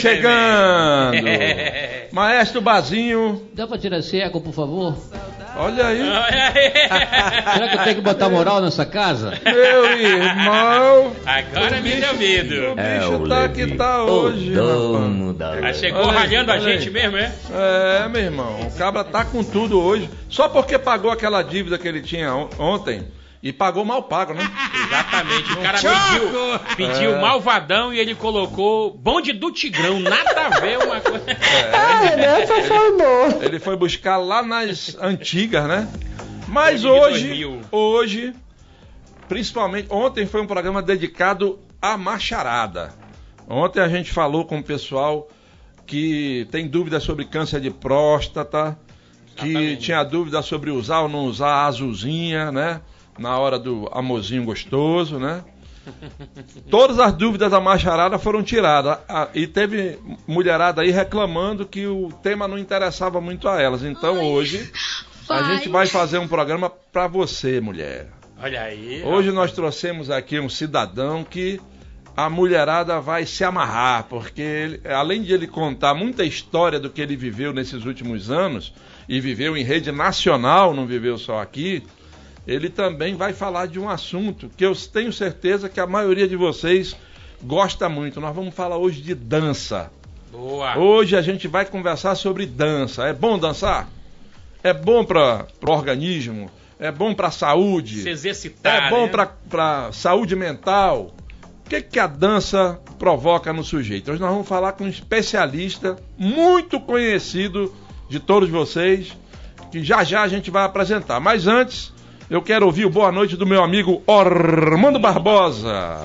chegando! gentlemen. Maestro Bazinho, Dá pra tirar esse eco, por favor? olha aí. Será que eu tenho que botar moral nessa casa? Meu irmão! Agora me deu medo. O bicho tá que tá hoje, rapaz. Chegou Olha aí, ralhando a olha aí. gente mesmo, é? É, meu irmão, o cabra tá com tudo hoje. Só porque pagou aquela dívida que ele tinha on- ontem. E pagou mal pago, né? Exatamente. O cara pediu, pediu É. malvadão e ele colocou bonde do Tigrão. Nada a ver uma coisa. Ele foi buscar lá nas antigas, né? Mas Antiga hoje, 2000. hoje, principalmente, ontem foi um programa dedicado à macharada. Ontem a gente falou com o pessoal que tem dúvidas sobre câncer de próstata, que Exatamente. tinha dúvida sobre usar ou não usar a azulzinha, né? Na hora do amorzinho gostoso, né? Todas as dúvidas da macharada foram tiradas. E teve mulherada aí reclamando que o tema não interessava muito a elas. Então hoje a gente vai fazer um programa para você, mulher. Olha aí. Hoje nós trouxemos aqui um cidadão que a mulherada vai se amarrar, porque ele- além de ele contar muita história do que ele viveu nesses últimos anos, e viveu em rede nacional, não viveu só aqui, ele também vai falar de um assunto que eu tenho certeza que a maioria de vocês gosta muito. Nós vamos falar hoje de dança. Boa. Hoje a gente vai conversar sobre dança. É bom dançar? É bom para o organismo? É bom para a saúde? Se exercitar. É bom né? para saúde mental. O que, que a dança provoca no sujeito? Hoje nós vamos falar com um especialista muito conhecido de todos vocês, que já já a gente vai apresentar. Mas antes, eu quero ouvir o boa noite do meu amigo Ormando Barbosa.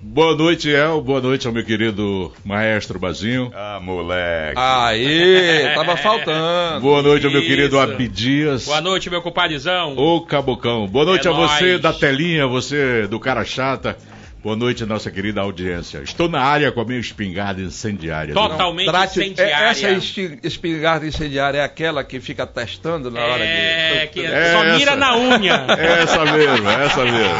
Boa noite, El. Boa noite ao meu querido maestro Bazinho. Ah, moleque. Aê, tava faltando. Boa noite ao meu Isso. querido Abdias. Boa noite, meu compadrezão. Ô Cabocão. Boa noite É a você nóis. da telinha, você do cara chata. Boa noite, nossa querida audiência. Estou na área com a minha espingarda incendiária. Total. Totalmente Trate- incendiária. é- Essa espingarda incendiária é aquela que fica testando na hora É, de. que É só essa. mira na unha. Essa mesmo, essa mesmo.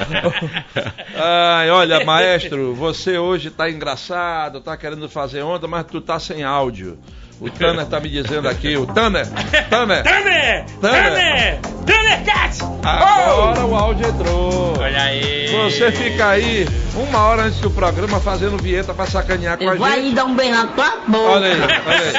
Ai, olha, maestro, você hoje tá engraçado, tá querendo fazer onda, mas tu tá sem áudio. O Tanner tá me dizendo aqui, o Tanner, Tanner, Tanner! Tanner. Tanner! Cat! agora o áudio entrou. Olha aí. Você fica aí uma hora antes do programa fazendo vinheta pra sacanear com a Vai gente. dar um bem na tua boca. Olha aí, olha aí.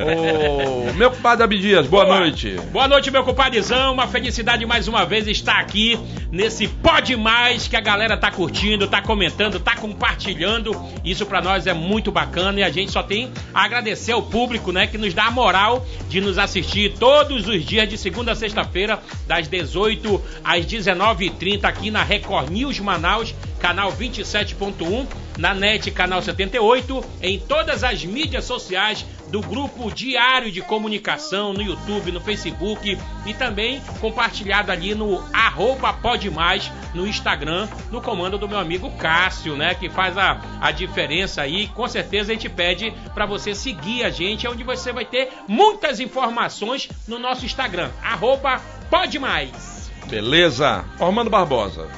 Ô, meu compadre Abdias, boa, noite. Boa noite, meu compadrezão. Uma felicidade mais uma vez estar aqui nesse Pode Mais que a galera tá curtindo, tá comentando, tá compartilhando. Isso pra nós é muito bacana e a gente só tem a agradecer ao público, né, que nos dá a moral de nos assistir todos os dias de segunda a sexta-feira, das 18 às 19h30 aqui na Record News Manaus, canal 27.1, na NET canal 78, em todas as mídias sociais do grupo Diário de Comunicação no YouTube, no Facebook e também compartilhado ali no arroba Pode Mais no Instagram, no comando do meu amigo Cássio, né? Que faz a, a diferença aí. Com certeza a gente pede para você seguir a gente, onde você vai ter muitas informações no nosso Instagram, arroba Pode Mais. Beleza? Ormando Barbosa,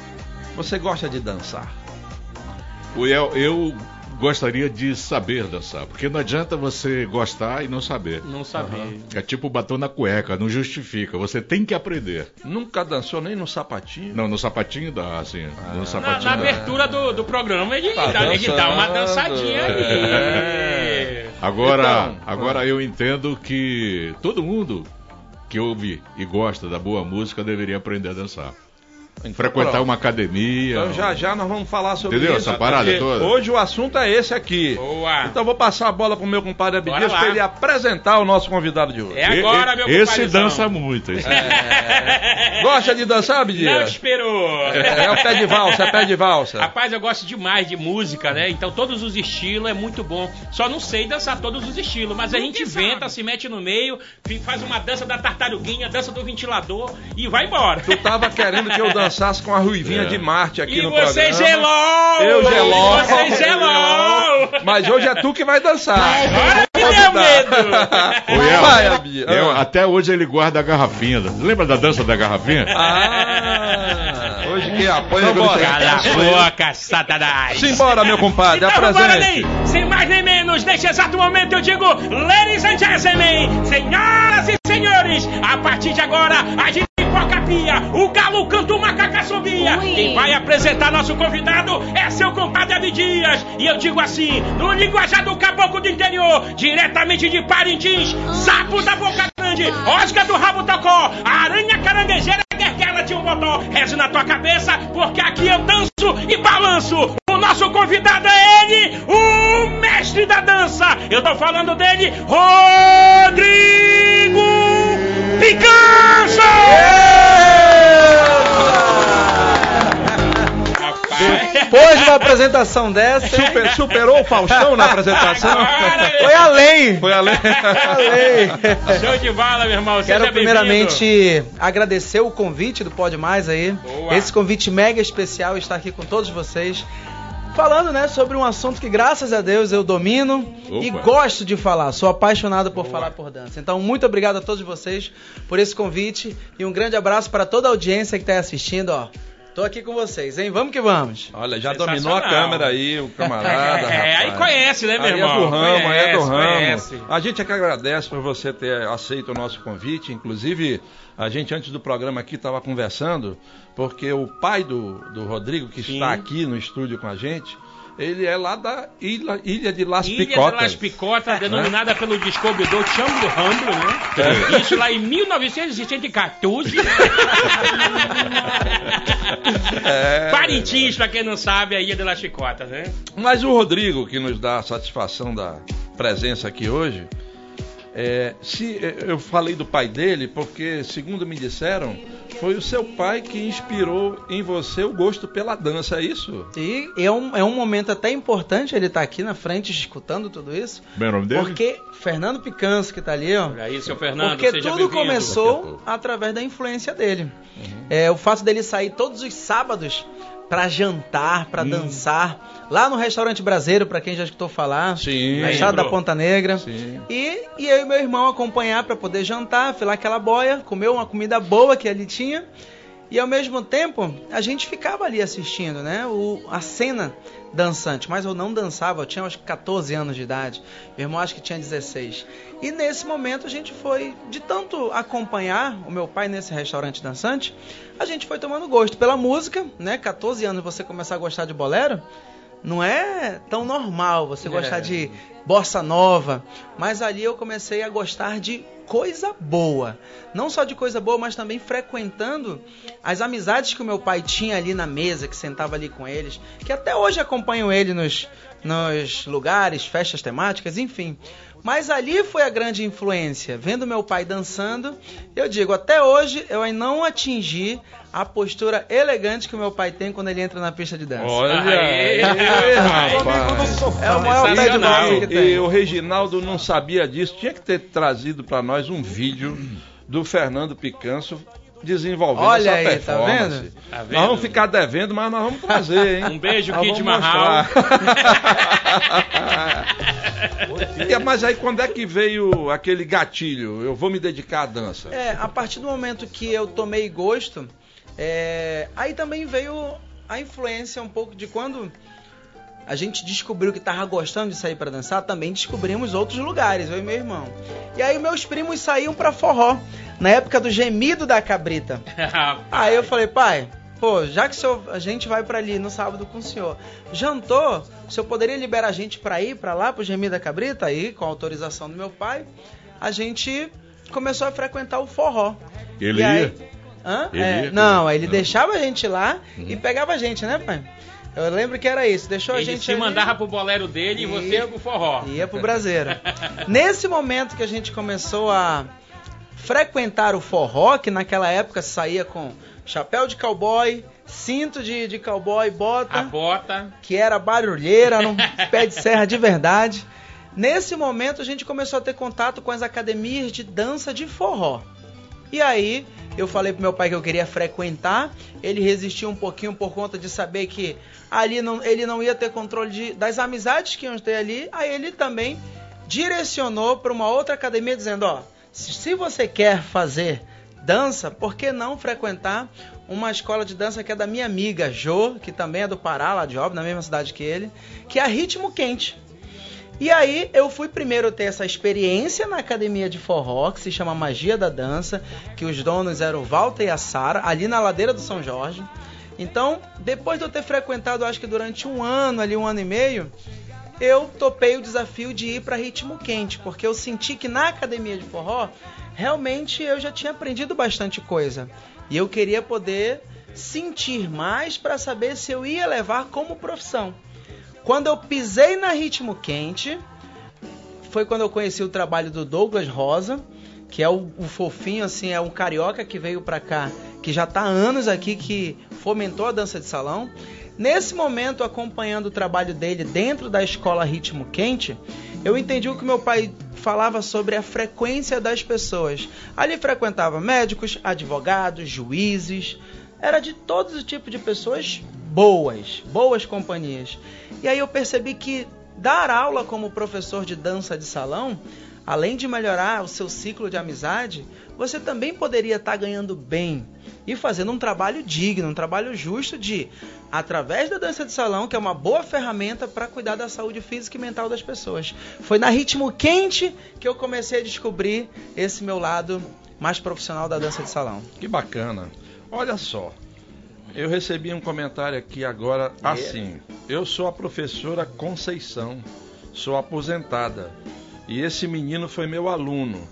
você gosta de dançar? El, eu gostaria de saber dançar, porque não adianta você gostar e não saber. Não sabia. É tipo batom na cueca, não justifica. Você tem que aprender. Nunca dançou nem no sapatinho? Não, no sapatinho dá, assim. no Na, sapatinho na dá. abertura do, do programa ele, Tá dá, ele dá uma dançadinha aí. É. Agora, Então, agora eu entendo que todo mundo que ouve e gosta da boa música deveria aprender a dançar. Frequentar Pronto. uma academia. Então já já nós vamos falar sobre Entendeu isso. essa parada toda? Hoje o assunto é esse aqui. Boa. Então eu vou passar a bola pro meu compadre Abdias para ele apresentar o nosso convidado de hoje. É agora, meu Esse compadrezão. dança muito. Esse. Gosta de dançar, Não Abdias? esperou. É, é o pé de valsa, é pé de valsa. Rapaz, eu gosto demais de música, né? Então todos os estilos é muito bom. Só não sei dançar todos os estilos, mas a gente inventa, se mete no meio, faz uma dança da tartaruguinha, dança do ventilador e vai embora. Tu tava querendo que eu dançasse com a Ruivinha É. de Marte aqui E no você programa. gelou! Eu gelou. Você gelou! Mas hoje é tu que vai dançar. Agora deu medo! El, Vai. El, até hoje ele guarda a garrafinha. Lembra da dança da garrafinha? Ah, hoje quem apanha quando Cala a boca, Satanás! Simbora, meu compadre, Então apresente. daí! Sem mais nem menos, neste exato momento eu digo, ladies and gentlemen, senhoras e senhores, a partir de agora a gente foca a pia, o galo canta uma cacaçobia. Quem vai apresentar nosso convidado é seu compadre Abdias. E eu digo assim, no linguajar do caboclo do interior, diretamente de Parintins, sapo da boca grande, osca do rabo tocó, aranha caranguejeira, guerguela de um botó, rezo na tua cabeça, porque aqui eu danço e balanço. O nosso convidado é ele, o mestre da dança. Eu tô falando dele, Rodrigo Picanso! Rapaz. Depois de uma apresentação dessa, Super- superou o Faustão na apresentação? Agora, foi além. Foi além. além. Show de bala, meu irmão. Seja Quero bem-vindo. primeiramente agradecer o convite do Pode Mais aí. Boa. Esse convite mega especial estar aqui com todos vocês. Falando, né, sobre um assunto que graças a Deus eu domino e Opa. gosto de falar. Sou apaixonado por falar por dança. Então, muito obrigado a todos vocês por esse convite e um grande abraço para toda a audiência que está assistindo, ó. Tô aqui com vocês, hein? Vamos que vamos. Olha, já dominou a câmera aí, o camarada. É, aí conhece, né, meu Aí irmão? é do ramo, aí é do Conhece, ramo. conhece. A gente é que agradece por você ter aceito o nosso convite. Inclusive, a gente antes do programa aqui estava conversando, porque o pai do, do Rodrigo, que Sim. está aqui no estúdio com a gente, ele é lá da ilha, ilha de Las Ilha Picotas. de Las Picotas, denominada pelo descobridor Chambo Rambro, né? Isso lá em 1914. É. Parintins, pra quem não sabe, a Ilha de Las Picotas, né? Mas o Rodrigo, que nos dá a satisfação da presença aqui hoje, é, se eu falei do pai dele, porque, segundo me disseram, foi o seu pai que inspirou em você o gosto pela dança, é isso? E é um, é um momento até importante ele estar aqui na frente escutando tudo isso. Como é o nome dele? Porque Fernando Picanso, que tá ali, ó. Olha aí, seu Fernando, Porque seja tudo começou através da influência dele. É, o fato dele sair todos os sábados pra jantar, pra dançar, lá no restaurante Brasileiro, pra quem já escutou falar, Sim. na estrada da. Ponta Negra. Sim. E, e eu e meu irmão acompanhar pra poder jantar, filar aquela boia, comer uma comida boa que ali tinha. E ao mesmo tempo, a gente ficava ali assistindo, né? O, a cena dançante. Mas eu não dançava, eu tinha acho que 14 anos de idade. Meu irmão acho que tinha 16. E nesse momento a gente foi, de tanto acompanhar o meu pai nesse restaurante dançante, a gente foi tomando gosto pela música, né? 14 anos você começar a gostar de bolero. Não é tão normal você gostar É. de bossa nova, mas ali eu comecei a gostar de coisa boa. Não só de coisa boa, mas também frequentando as amizades que o meu pai tinha ali na mesa, que sentava ali com eles, que até hoje acompanham ele nos, nos lugares, festas temáticas, enfim. Mas ali foi a grande influência. Vendo meu pai dançando, eu digo, até hoje eu ainda não atingi a postura elegante que o meu pai tem quando ele entra na pista de dança. Olha aí, rapaz. É o maior pé de que E, tem. e o Reginaldo não sabia disso, tinha que ter trazido para nós um vídeo do Fernando Picanso desenvolvendo Olha essa aí, tá performance. vendo? Tá vendo? Nós vamos ficar devendo, mas nós vamos trazer, hein? Um beijo, Nós Kid. E, mas aí quando é que veio aquele gatilho? Eu vou me dedicar à dança. É, a partir do momento que eu tomei gosto, é, aí também veio a influência um pouco de quando a gente descobriu que tava gostando de sair para dançar, também descobrimos outros lugares, eu e meu irmão. E aí meus primos saíam para forró, na época do gemido da cabrita. Aí eu falei, pai, pô, já que o senhor- a gente vai pra ali no sábado com o senhor, jantou, o senhor poderia liberar a gente pra ir pra lá, pro Gemido da Cabrita? Aí, com a autorização do meu pai, a gente começou a frequentar o forró. Ele E aí- ia? Hã? Ele É, ia não, ele Não. deixava a gente lá Uhum. e pegava a gente, né, pai? Eu lembro que era isso. Deixou a Ele gente se ali, mandava pro bolero dele e você Ia- pro forró. ia pro Braseiro. Nesse momento que a gente começou a frequentar o forró, que naquela época saía com chapéu de cowboy, cinto de, de cowboy, bota, A bota. que era barulheira, um pé de serra de verdade. Nesse momento a gente começou a ter contato com as academias de dança de forró. E aí eu falei pro meu pai que eu queria frequentar, ele resistiu um pouquinho por conta de saber que ali não, ele não ia ter controle de- das amizades que iam ter ali, aí ele também direcionou para uma outra academia dizendo, ó, se, você quer fazer dança, por que não frequentar uma escola de dança que é da minha amiga Jo, que também é do Pará, lá de Óbvio, na mesma cidade que ele, que é a Ritmo Quente. E aí eu fui primeiro ter essa experiência na academia de forró, que se chama Magia da Dança, que os donos eram o Walter e a Sara, ali na ladeira do São Jorge. Então, depois de eu ter frequentado, acho que durante um ano, ali um ano e meio, eu topei o desafio de ir para ritmo quente, porque eu senti que na academia de forró, realmente eu já tinha aprendido bastante coisa. E eu queria poder sentir mais para saber se eu ia levar como profissão. Quando eu pisei na ritmo quente, foi quando eu conheci o trabalho do Douglas Rosa, que é o, o fofinho, assim, é um carioca que veio pra cá, que já tá há anos aqui, que fomentou a dança de salão. Nesse momento, acompanhando o trabalho dele dentro da escola Ritmo Quente, eu entendi o que meu pai falava sobre a frequência das pessoas. Ali frequentava médicos, advogados, juízes, era de todos os tipos de pessoas boas, boas companhias. E aí eu percebi que dar aula como professor de dança de salão, além de melhorar o seu ciclo de amizade, você também poderia estar ganhando bem e fazendo um trabalho digno, um trabalho justo de, através da dança de salão, que é uma boa ferramenta para cuidar da saúde física e mental das pessoas. Foi na ritmo quente que eu comecei a descobrir esse meu lado mais profissional da dança de salão. Que bacana. Olha só, eu recebi um comentário aqui agora assim. Eu sou a professora Conceição, sou aposentada. E esse menino foi meu aluno.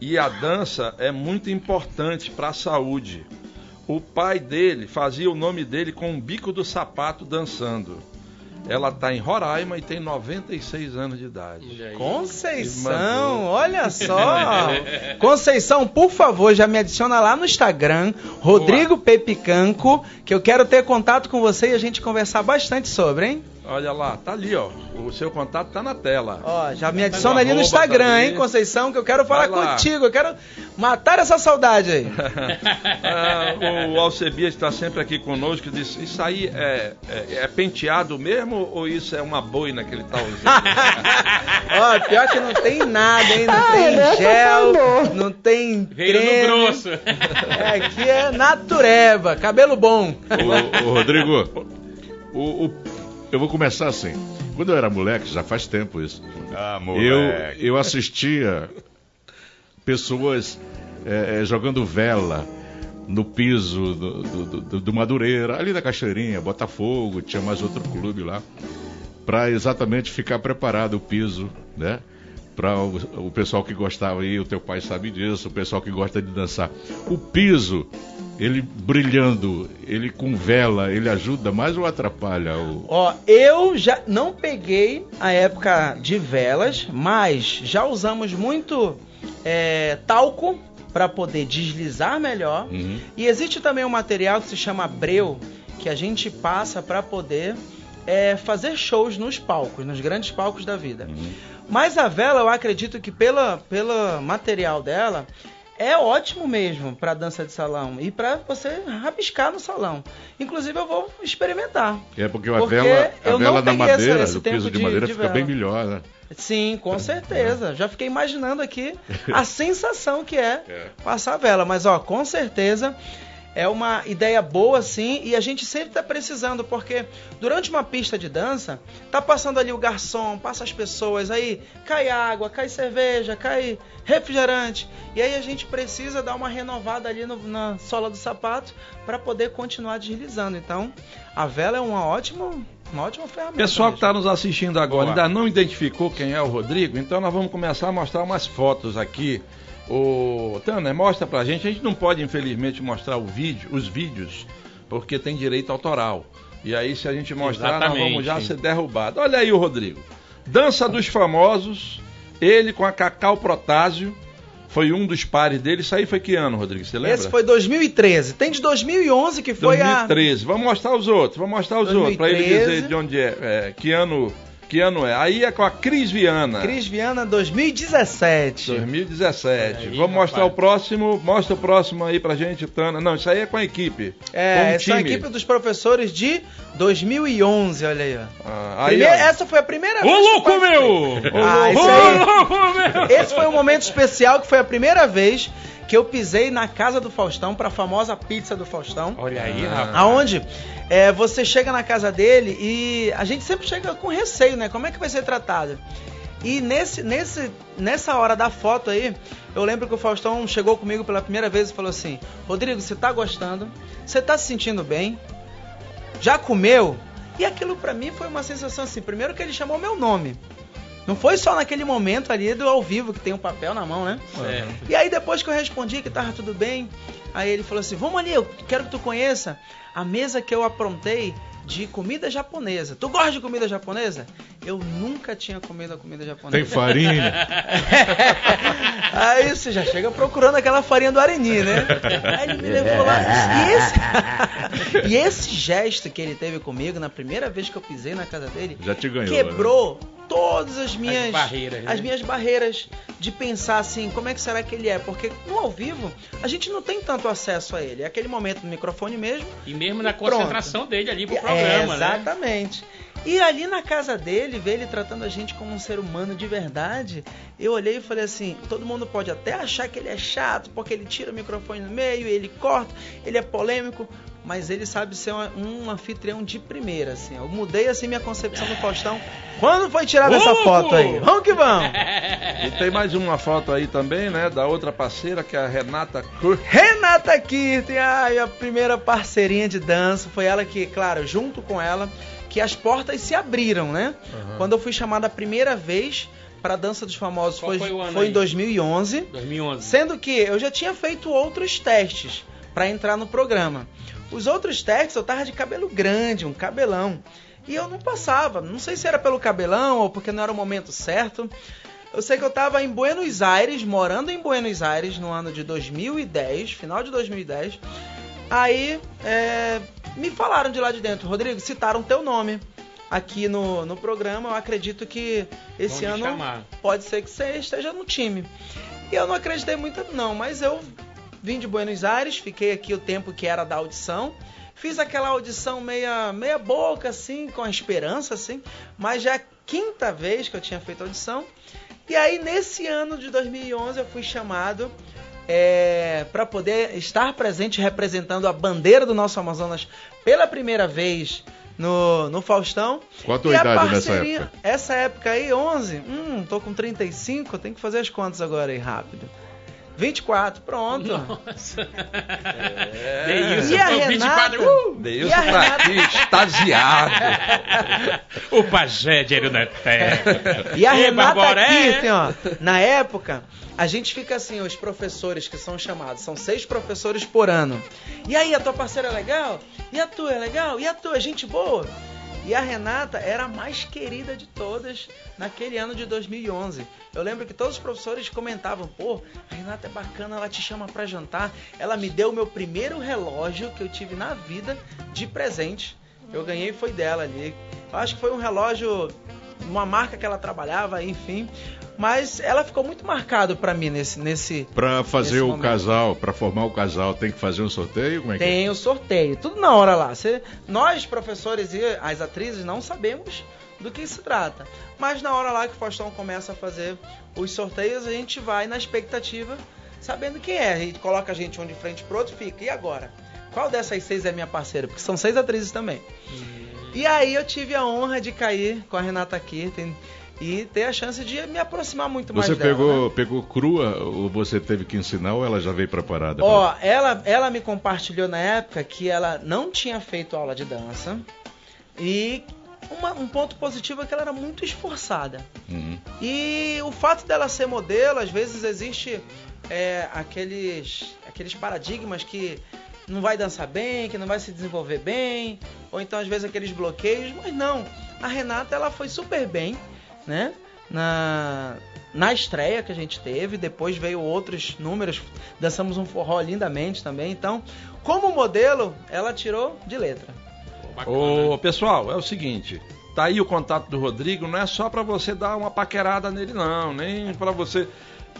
E a dança é muito importante para a saúde. O pai dele fazia o nome dele com um bico do sapato dançando. Ela está em Roraima e tem 96 anos de idade. Conceição, olha só. Conceição, por favor, já me adiciona lá no Instagram, Rodrigo Pepicanco, que eu quero ter contato com você e a gente conversar bastante sobre, hein? Olha lá, tá ali, ó. O seu contato tá na tela. Ó, já me adiciona ali no Instagram, tá ali. hein, Conceição, que eu quero falar contigo, eu quero matar essa saudade aí. Ah, o Alcebias está sempre aqui conosco. Diz: Isso aí é, é, é penteado mesmo ou isso é uma boina que ele está usando? Ó, pior que não tem nada, hein? Não tem gel, não tem Veio creme. no grosso. É, aqui é natureba, cabelo bom. Ô, ô, Rodrigo, o, o- eu vou começar assim. Quando eu era moleque, já faz tempo isso, Ah, eu, moleque. eu assistia pessoas eh, eh, jogando vela no piso do, do, do- do Madureira, ali da Cachoeirinha, Botafogo, tinha mais outro clube lá, para exatamente ficar preparado o piso, né? Para o, o pessoal que gostava aí, o teu pai sabe disso, o pessoal que gosta de dançar. O piso, ele brilhando, ele com vela, ele ajuda mais ou atrapalha o. Ó, eu já não peguei a época de velas, mas já usamos muito é, talco para poder deslizar melhor. Uhum. E existe também um material que se chama breu, que a gente passa para poder é, fazer shows nos palcos, nos grandes palcos da vida. Mas a vela, eu acredito que pela, pelo material dela, é ótimo mesmo para dança de salão e para você rabiscar no salão. Inclusive eu vou experimentar. É porque a Porque vela, a vela essa- madeira, esse do tempo piso de, de- madeira, de fica bem vela. melhor, né? Sim, com certeza. Já fiquei imaginando aqui a sensação que é É. passar a vela. Mas, ó, com certeza é uma ideia boa, sim. E a gente sempre tá precisando, porque durante uma pista de dança, tá passando ali o garçom, passa as pessoas, aí cai água, cai cerveja, cai refrigerante. E aí a gente precisa dar uma renovada ali no- na sola do sapato para poder continuar deslizando. Então, a vela é uma ótima uma ótima ferramenta. Pessoal que está nos assistindo agora Boa. ainda não identificou quem é o Rodrigo, então nós vamos começar a mostrar umas fotos aqui. O Tanner, mostra pra gente. A gente não pode, infelizmente, mostrar o vídeo, os vídeos, porque tem direito autoral. E aí, se a gente mostrar, nós Exatamente. vamos já ser derrubados. Olha aí o Rodrigo. Dança dos Famosos, ele com a Cacau Protásio. Foi um dos pares dele. Isso aí foi que ano, Rodrigo? Você lembra? Esse foi 2013. Tem de 2011 que foi 2013. Vamos mostrar os outros. Vamos mostrar os outros para ele 2013. dizer de onde é, é, que ano, que ano é. Aí é com a Cris Viana. Cris Viana 2017. 2017. Aí, Vamos mostrar rapaz. o próximo. Mostra o próximo aí pra gente, Tana. Não, isso aí é com a equipe. É, essa é a equipe dos professores de 2011, olha aí. ó. Ah, aí, Primeira- ó. essa foi a primeira Ô, vez. eu louco, meu! Ah, isso Ô, aí. louco, meu! Esse foi um momento especial que foi a primeira vez que eu pisei na casa do Faustão para a famosa pizza do Faustão. Olha aí, Ah. rapaz. Aonde é, você chega na casa dele e a gente sempre chega com receio, né? Como é que vai ser tratado? E nesse, nesse, nessa hora da foto aí, eu lembro que o Faustão chegou comigo pela primeira vez e falou assim: Rodrigo, você tá gostando? Você tá se sentindo bem? Já comeu? E aquilo pra mim foi uma sensação assim: primeiro que ele chamou meu nome. Não foi só naquele momento ali do ao vivo que tem um papel na mão, né? Certo. E aí depois que eu respondi que tava tudo bem, aí ele falou assim: "Vamos ali, eu quero que tu conheça a mesa que eu aprontei de comida japonesa. Tu gosta de comida japonesa? Eu nunca tinha comido a comida japonesa. Tem farinha. Aí você já chega procurando aquela farinha do Areni, né? Aí ele me levou lá. E esse, e esse gesto que ele teve comigo na primeira vez que eu pisei na casa dele Já te ganhou. quebrou todas as minhas barreiras, né? as minhas barreiras de pensar assim, como é que será que ele é? Porque no ao vivo a gente não tem tanto acesso a ele. É aquele momento no microfone mesmo. E mesmo na Pronto. concentração dele ali pro É, programa, né? exatamente. E ali na casa dele, ver ele tratando a gente como um ser humano de verdade, eu olhei e falei assim: todo mundo pode até achar que ele é chato, porque ele tira o microfone no meio, ele corta, ele é polêmico, mas ele sabe ser um, um anfitrião de primeira, assim. Eu mudei assim minha concepção do Faustão. Quando foi tirada essa foto aí? Vamos que vamos! E tem mais uma foto aí também, né? Da outra parceira, que é a Renata Kur. Renata Kirten, ai, a primeira parceirinha de dança. Foi ela que, claro, junto com ela, que as portas se abriram, né? Quando eu fui chamada a primeira vez para a Dança dos Famosos Qual foi, foi o ano foi em aí? 2011. 2011. Sendo que eu já tinha feito outros testes para entrar no programa. Os outros testes eu tava de cabelo grande, um cabelão. E eu não passava. Não sei se era pelo cabelão ou porque não era o momento certo. Eu sei que eu tava em Buenos Aires, morando em Buenos Aires no ano de 2010, final de 2010. Aí é, me falaram de lá de dentro, Rodrigo, citaram teu nome aqui no, no programa. Eu acredito que esse Vão ano chamar. pode ser que você esteja no time. E eu não acreditei muito não, mas eu vim de Buenos Aires, fiquei aqui o tempo que era da audição. Fiz aquela audição meia, meia boca, assim, com a esperança, assim. Mas já é a quinta vez que eu tinha feito audição. E aí, nesse ano de 2011, eu fui chamado é, para poder estar presente representando a bandeira do nosso Amazonas pela primeira vez no, no Faustão. Qual a tua E idade nessa parceria- época? Essa época aí, 11. Hum, tô com 35, tem que fazer as contas agora aí rápido. 24, pronto. Nossa. É. Deilson E a foi Renata? 24. Uh! Deilson E a tá Renata? aqui, extasiado. O pajé de Neté. E a Renata Barboré. Kirten, ó, na época, a gente fica assim, os professores que são chamados, são seis professores por ano. E aí, a tua parceira é legal? E a tua é legal? E a tua é gente boa? E a Renata era a mais querida de todas naquele ano de 2011. Eu lembro que todos os professores comentavam: pô, a Renata é bacana, ela te chama pra jantar. Ela me deu o meu primeiro relógio que eu tive na vida de presente. Eu ganhei foi dela ali. Eu acho que foi um relógio, uma marca que ela trabalhava, enfim. Mas ela ficou muito marcado pra mim nesse, nesse, Pra fazer Nesse o momento. casal, pra formar o casal, tem que fazer um sorteio? Como é que é? Tem o sorteio, tudo na hora lá. Cê- nós, professores e as atrizes, não sabemos do que se trata. Mas na hora lá que o Faustão começa a fazer os sorteios, a gente vai na expectativa, sabendo quem é. A gente coloca a gente um de frente pro outro e fica. E agora? Qual dessas seis é minha parceira? Porque são seis atrizes também. E aí eu tive a honra de cair com a Renata Kirten e ter a chance de me aproximar muito mais Você dela. pegou, né? pegou crua ou você teve que ensinar ou ela já veio preparada? pra- Ó, ela, ela me compartilhou na época que ela não tinha feito aula de dança e uma- um ponto positivo é que ela era muito esforçada. Uhum. E o fato dela ser modelo, às vezes existe é, aqueles, aqueles paradigmas que não vai dançar bem, que não vai se desenvolver bem, ou então às vezes aqueles bloqueios, mas não. A Renata ela foi super bem, né? Na, na estreia que a gente teve, depois veio outros números, dançamos um forró lindamente também. Então, como modelo, ela tirou de letra. Bacana. Ô, pessoal, é o seguinte. Tá aí o contato do Rodrigo, não é só pra você dar uma paquerada nele, não, nem pra você.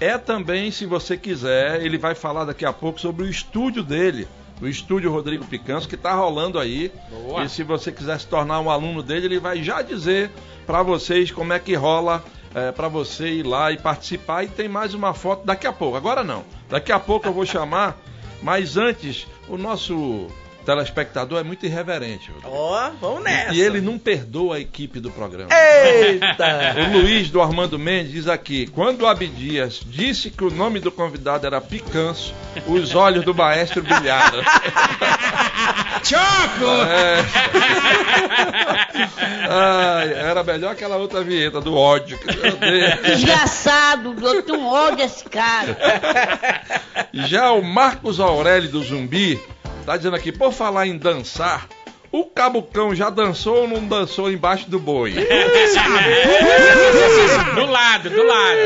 É também, se você quiser, ele vai falar daqui a pouco sobre o estúdio dele, o estúdio Rodrigo Picanso, que tá rolando aí. Boa. E se você quiser se tornar um aluno dele, ele vai já dizer pra vocês como é que rola é, para você ir lá e participar. E tem mais uma foto daqui a pouco. Agora não. Daqui a pouco eu vou chamar. Mas antes, o nosso telespectador é muito irreverente. Ó, vamos nessa. E ele não perdoa a equipe do programa. Eita! O Luiz do Armando Mendes diz aqui: quando o Abdias disse que o nome do convidado era Picanço, os olhos do maestro brilharam. Choco! É. Ai, era melhor aquela outra vinheta do ódio. Desgraçado, eu tenho um ódio desse cara. Já o Marcos Aurélio do Zumbi tá dizendo aqui: por falar em dançar, o Cabucão já dançou ou não dançou embaixo do boi? do lado, do lado.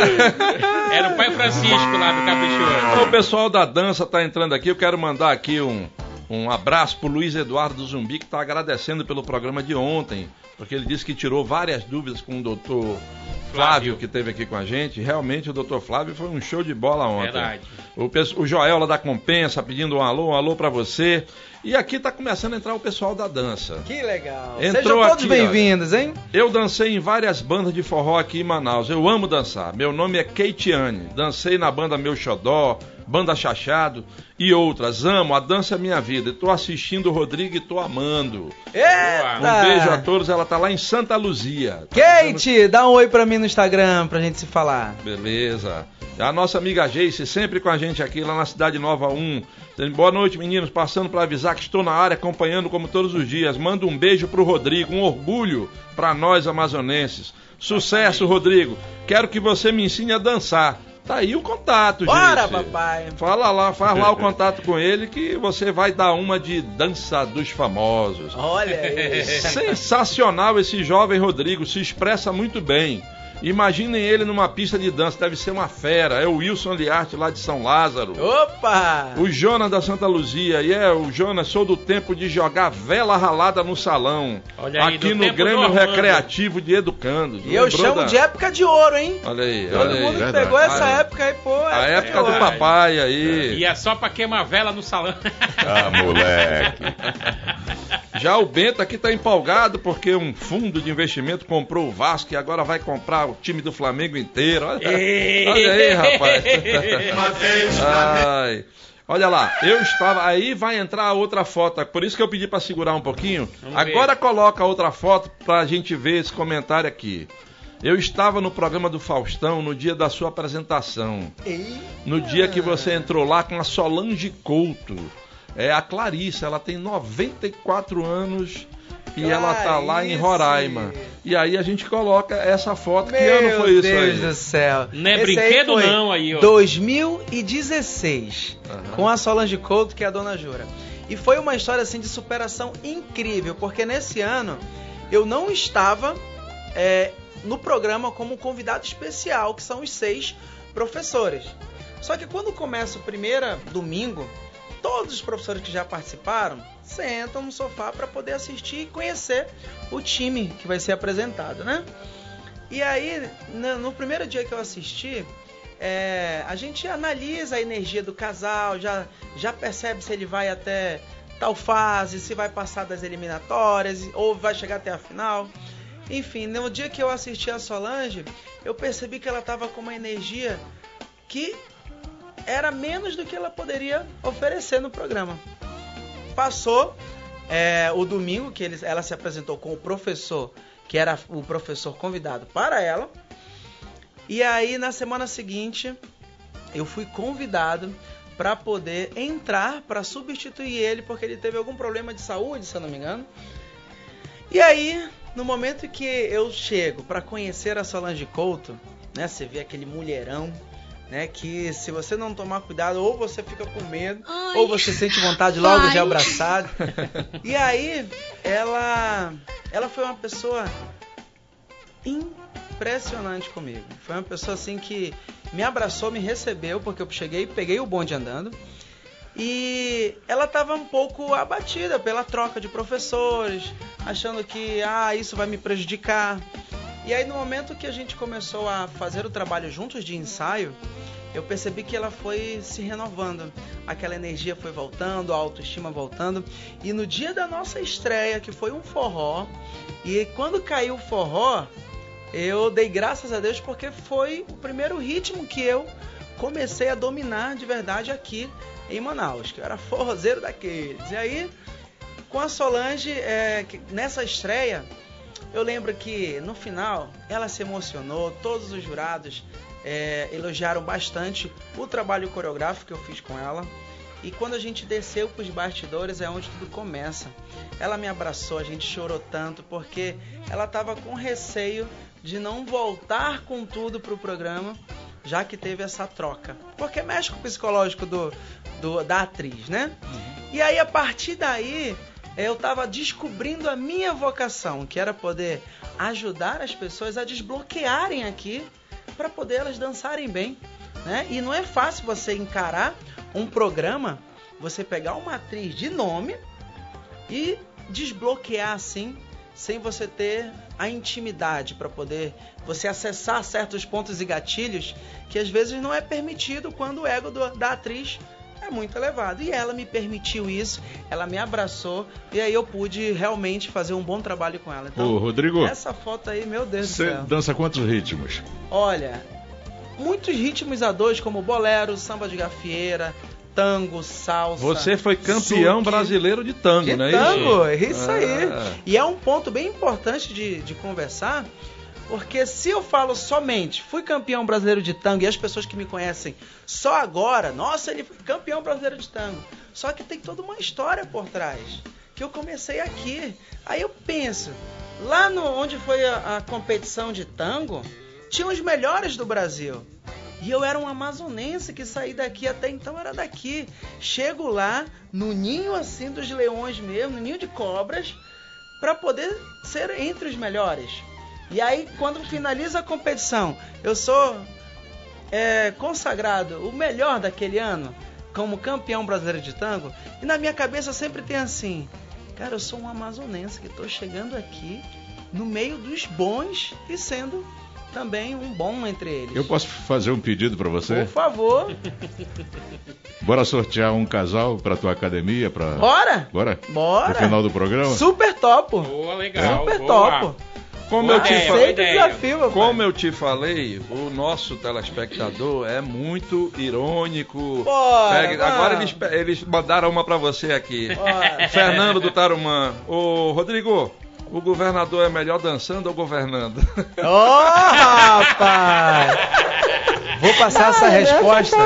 Era o pai Francisco lá do Caprichoso. O pessoal da dança tá entrando aqui. Eu quero mandar aqui um, um abraço pro Luiz Eduardo do Zumbi, que tá agradecendo pelo programa de ontem, porque ele disse que tirou várias dúvidas com o doutor Flávio, que esteve aqui com a gente. Realmente, o doutor Flávio foi um show de bola ontem. Verdade. O, o Joel lá da Compensa pedindo um alô, um alô pra você. E aqui tá começando a entrar o pessoal da dança. Que legal. Entrou Sejam todos bem-vindos, hein? Eu dancei em várias bandas de forró aqui em Manaus. Eu amo dançar. Meu nome é Keitiane. Dancei na banda Meu Xodó, Banda Chachado e outras. Amo, a dança é minha vida. Estou assistindo o Rodrigo e tô amando. Eita! Um beijo a todos. Ela tá lá em Santa Luzia. Tá Kate, dá um oi pra mim no Instagram pra gente se falar. Beleza. A nossa amiga Jace, sempre com a gente aqui lá na Cidade Nova 1. Dizendo, Boa noite, meninos. Passando para avisar que estou na área acompanhando como todos os dias. Manda um beijo pro Rodrigo, um orgulho para nós amazonenses. Sucesso, Rodrigo. Quero que você me ensine a dançar. Tá aí o contato, Bora, gente. papai. Fala lá, faz lá o contato com ele que você vai dar uma de dança dos famosos. Olha aí. Sensacional esse jovem Rodrigo, se expressa muito bem. Imaginem ele numa pista de dança, deve ser uma fera. É o Wilson Liarte lá de São Lázaro. Opa! O Jonas da Santa Luzia, e é, o Jonas, sou do tempo de jogar vela ralada no salão. Olha aí, aqui no Grêmio. Recreativo de Educandos. E eu chamo da- de época de ouro, hein? Olha aí, Todo olha aí. mundo que verdade. pegou essa Ah, época aí, pô. A de época do papai aí. E é só pra queimar vela no salão. Ah, moleque. Já o Bento aqui tá empolgado porque um fundo de investimento comprou o Vasco e agora vai comprar o time do Flamengo inteiro. Olha, olha aí, rapaz. Ai. Olha lá, eu estava. Aí vai entrar a outra foto. Por isso que eu pedi para segurar um pouquinho. Vamos Agora ver. coloca a outra foto pra gente ver esse comentário aqui. Eu estava no programa do Faustão no dia da sua apresentação. No dia que você entrou lá com a Solange Couto. É a Clarice, ela tem 94 anos e ela tá lá em. Roraima. E aí a gente coloca essa foto. que Meu ano foi isso Deus aí? do céu. Não é Esse brinquedo não aí, ó. 2016. Aham. Com a Solange Couto, que é a Dona Jura. E foi uma história assim de superação incrível, porque nesse ano eu não estava é, no programa como convidado especial, que são os seis professores. Só que quando começa o primeiro domingo, todos os professores que já participaram sentam no sofá para poder assistir e conhecer o time que vai ser apresentado, né? E aí, no, primeiro dia que eu assisti, é, a gente analisa a energia do casal, já, já percebe se ele vai até tal fase, se vai passar das eliminatórias ou vai chegar até a final. Enfim, no dia que eu assisti a Solange, eu percebi que ela estava com uma energia que era menos do que ela poderia oferecer no programa. Passou é, o domingo que eles, ela se apresentou com o professor, que era o professor convidado para ela. E aí na semana seguinte eu fui convidado para poder entrar para substituir ele porque ele teve algum problema de saúde, se eu não me engano. E aí no momento que eu chego para conhecer a Solange Couto, né? Você vê aquele mulherão, né? Que se você não tomar cuidado, ou você fica com medo, Ai. ou você sente vontade logo de Ai. abraçar. E aí, ela, ela foi uma pessoa impressionante comigo. Foi uma pessoa assim que me abraçou, me recebeu, porque eu cheguei, peguei o bonde andando. E ela estava um pouco abatida pela troca de professores, achando que ah, isso vai me prejudicar. E aí no momento que a gente começou a fazer o trabalho juntos de ensaio, eu percebi que ela foi se renovando. Aquela energia foi voltando, a autoestima voltando. E no dia da nossa estreia, que foi um forró, e quando caiu o forró, eu dei graças a Deus porque foi o primeiro ritmo que eu comecei a dominar de verdade aqui em Manaus, que eu era forrozeiro daqueles. E aí, com a Solange, é, nessa estreia, eu lembro que no final ela se emocionou, todos os jurados é, elogiaram bastante o trabalho coreográfico que eu fiz com ela. E quando a gente desceu para os bastidores é onde tudo começa. Ela me abraçou, a gente chorou tanto porque ela estava com receio de não voltar com tudo para o programa, já que teve essa troca. Porque mexe com o psicológico do, do- da atriz, né? E aí a partir daí eu estava descobrindo a minha vocação, que era poder ajudar as pessoas a desbloquearem aqui para poder elas dançarem bem, né? E não é fácil você encarar um programa, você pegar uma atriz de nome e desbloquear assim, sem você ter a intimidade para poder você acessar certos pontos e gatilhos que às vezes não é permitido quando o ego do- da atriz é muito elevado. E ela me permitiu isso, ela me abraçou e aí eu pude realmente fazer um bom trabalho com ela. Então, Ô, Rodrigo, essa foto aí, meu Deus do você céu. dança quantos ritmos? Olha, muitos ritmos a dois, como bolero, samba de gafieira, tango, salsa. Você foi campeão brasileiro de tango, de não é tango, isso? é isso aí. Ah. E é um ponto bem importante de, de conversar, porque se eu falo somente fui campeão brasileiro de tango e as pessoas que me conhecem só agora, nossa, ele foi campeão brasileiro de tango. Só que tem toda uma história por trás. Que eu comecei aqui. Aí eu penso, lá no onde foi a, a competição de tango, tinha os melhores do Brasil. E eu era um amazonense que saí daqui, até então era daqui. Chego lá, no ninho assim dos leões mesmo, no ninho de cobras, para poder ser entre os melhores. E aí, quando finaliza a competição, eu sou é, consagrado o melhor daquele ano, como campeão brasileiro de tango, e na minha cabeça sempre tem assim: cara, eu sou um amazonense que estou chegando aqui no meio dos bons e sendo também um bom entre eles. Eu posso fazer um pedido para você? Por favor, Bora sortear um casal para tua academia, para bora! Bora? Bora! No final do programa? Super topo! Boa, legal. Super boa. topo! Como eu te falei, desafio, Como eu te falei, o nosso telespectador é muito irônico. Bora, Pega- agora eles, eles mandaram uma pra você aqui. Bora. Fernando do Tarumã. Ô, Rodrigo, o governador é melhor dançando ou governando? Ô, rapaz! Vou passar essa resposta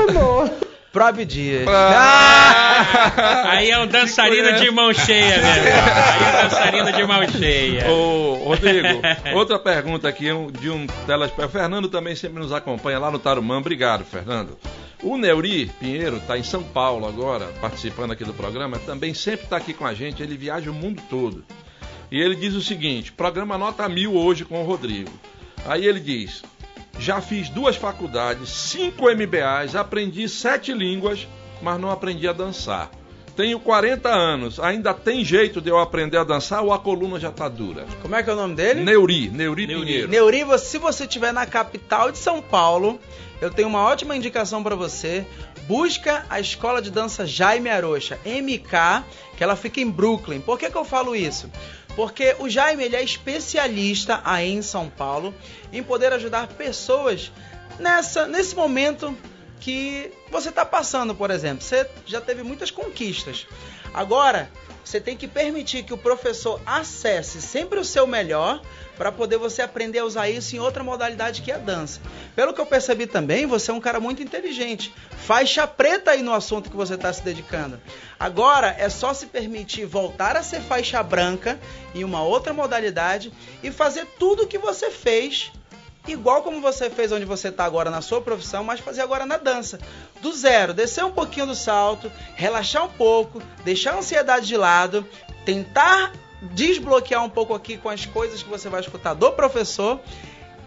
pro Abdias. Ah! Aí é um dançarino de mão cheia, meu irmão. Aí é um dançarino de mão cheia. Ô, Rodrigo, outra pergunta aqui de um telespectador. Fernando também sempre nos acompanha lá no Tarumã. Obrigado, Fernando. O Neuri Pinheiro está em São Paulo agora, participando aqui do programa. Também sempre está aqui com a gente. Ele viaja o mundo todo. E ele diz o seguinte: programa nota mil hoje com o Rodrigo. Aí ele diz: já fiz duas faculdades, cinco MBAs, aprendi sete línguas, mas não aprendi a dançar. Tenho 40 anos, ainda tem jeito de eu aprender a dançar ou a coluna já tá dura? Como é que é o nome dele? Neuri, Neuri, Neuri. Pinheiro. Neuri, se você estiver na capital de São Paulo, eu tenho uma ótima indicação para você. Busca a escola de dança Jaime Arocha, MK, que ela fica em Brooklyn. Por que, que eu falo isso? Porque o Jaime ele é especialista aí em São Paulo em poder ajudar pessoas nessa, nesse momento que você está passando, por exemplo. Você já teve muitas conquistas. Agora, você tem que permitir que o professor acesse sempre o seu melhor para poder você aprender a usar isso em outra modalidade que é a dança. Pelo que eu percebi também, você é um cara muito inteligente. Faixa preta aí no assunto que você está se dedicando. Agora é só se permitir voltar a ser faixa branca em uma outra modalidade e fazer tudo o que você fez igual como você fez onde você está agora na sua profissão, mas fazer agora na dança. Do zero, descer um pouquinho do salto, relaxar um pouco, deixar a ansiedade de lado, tentar desbloquear um pouco aqui com as coisas que você vai escutar do professor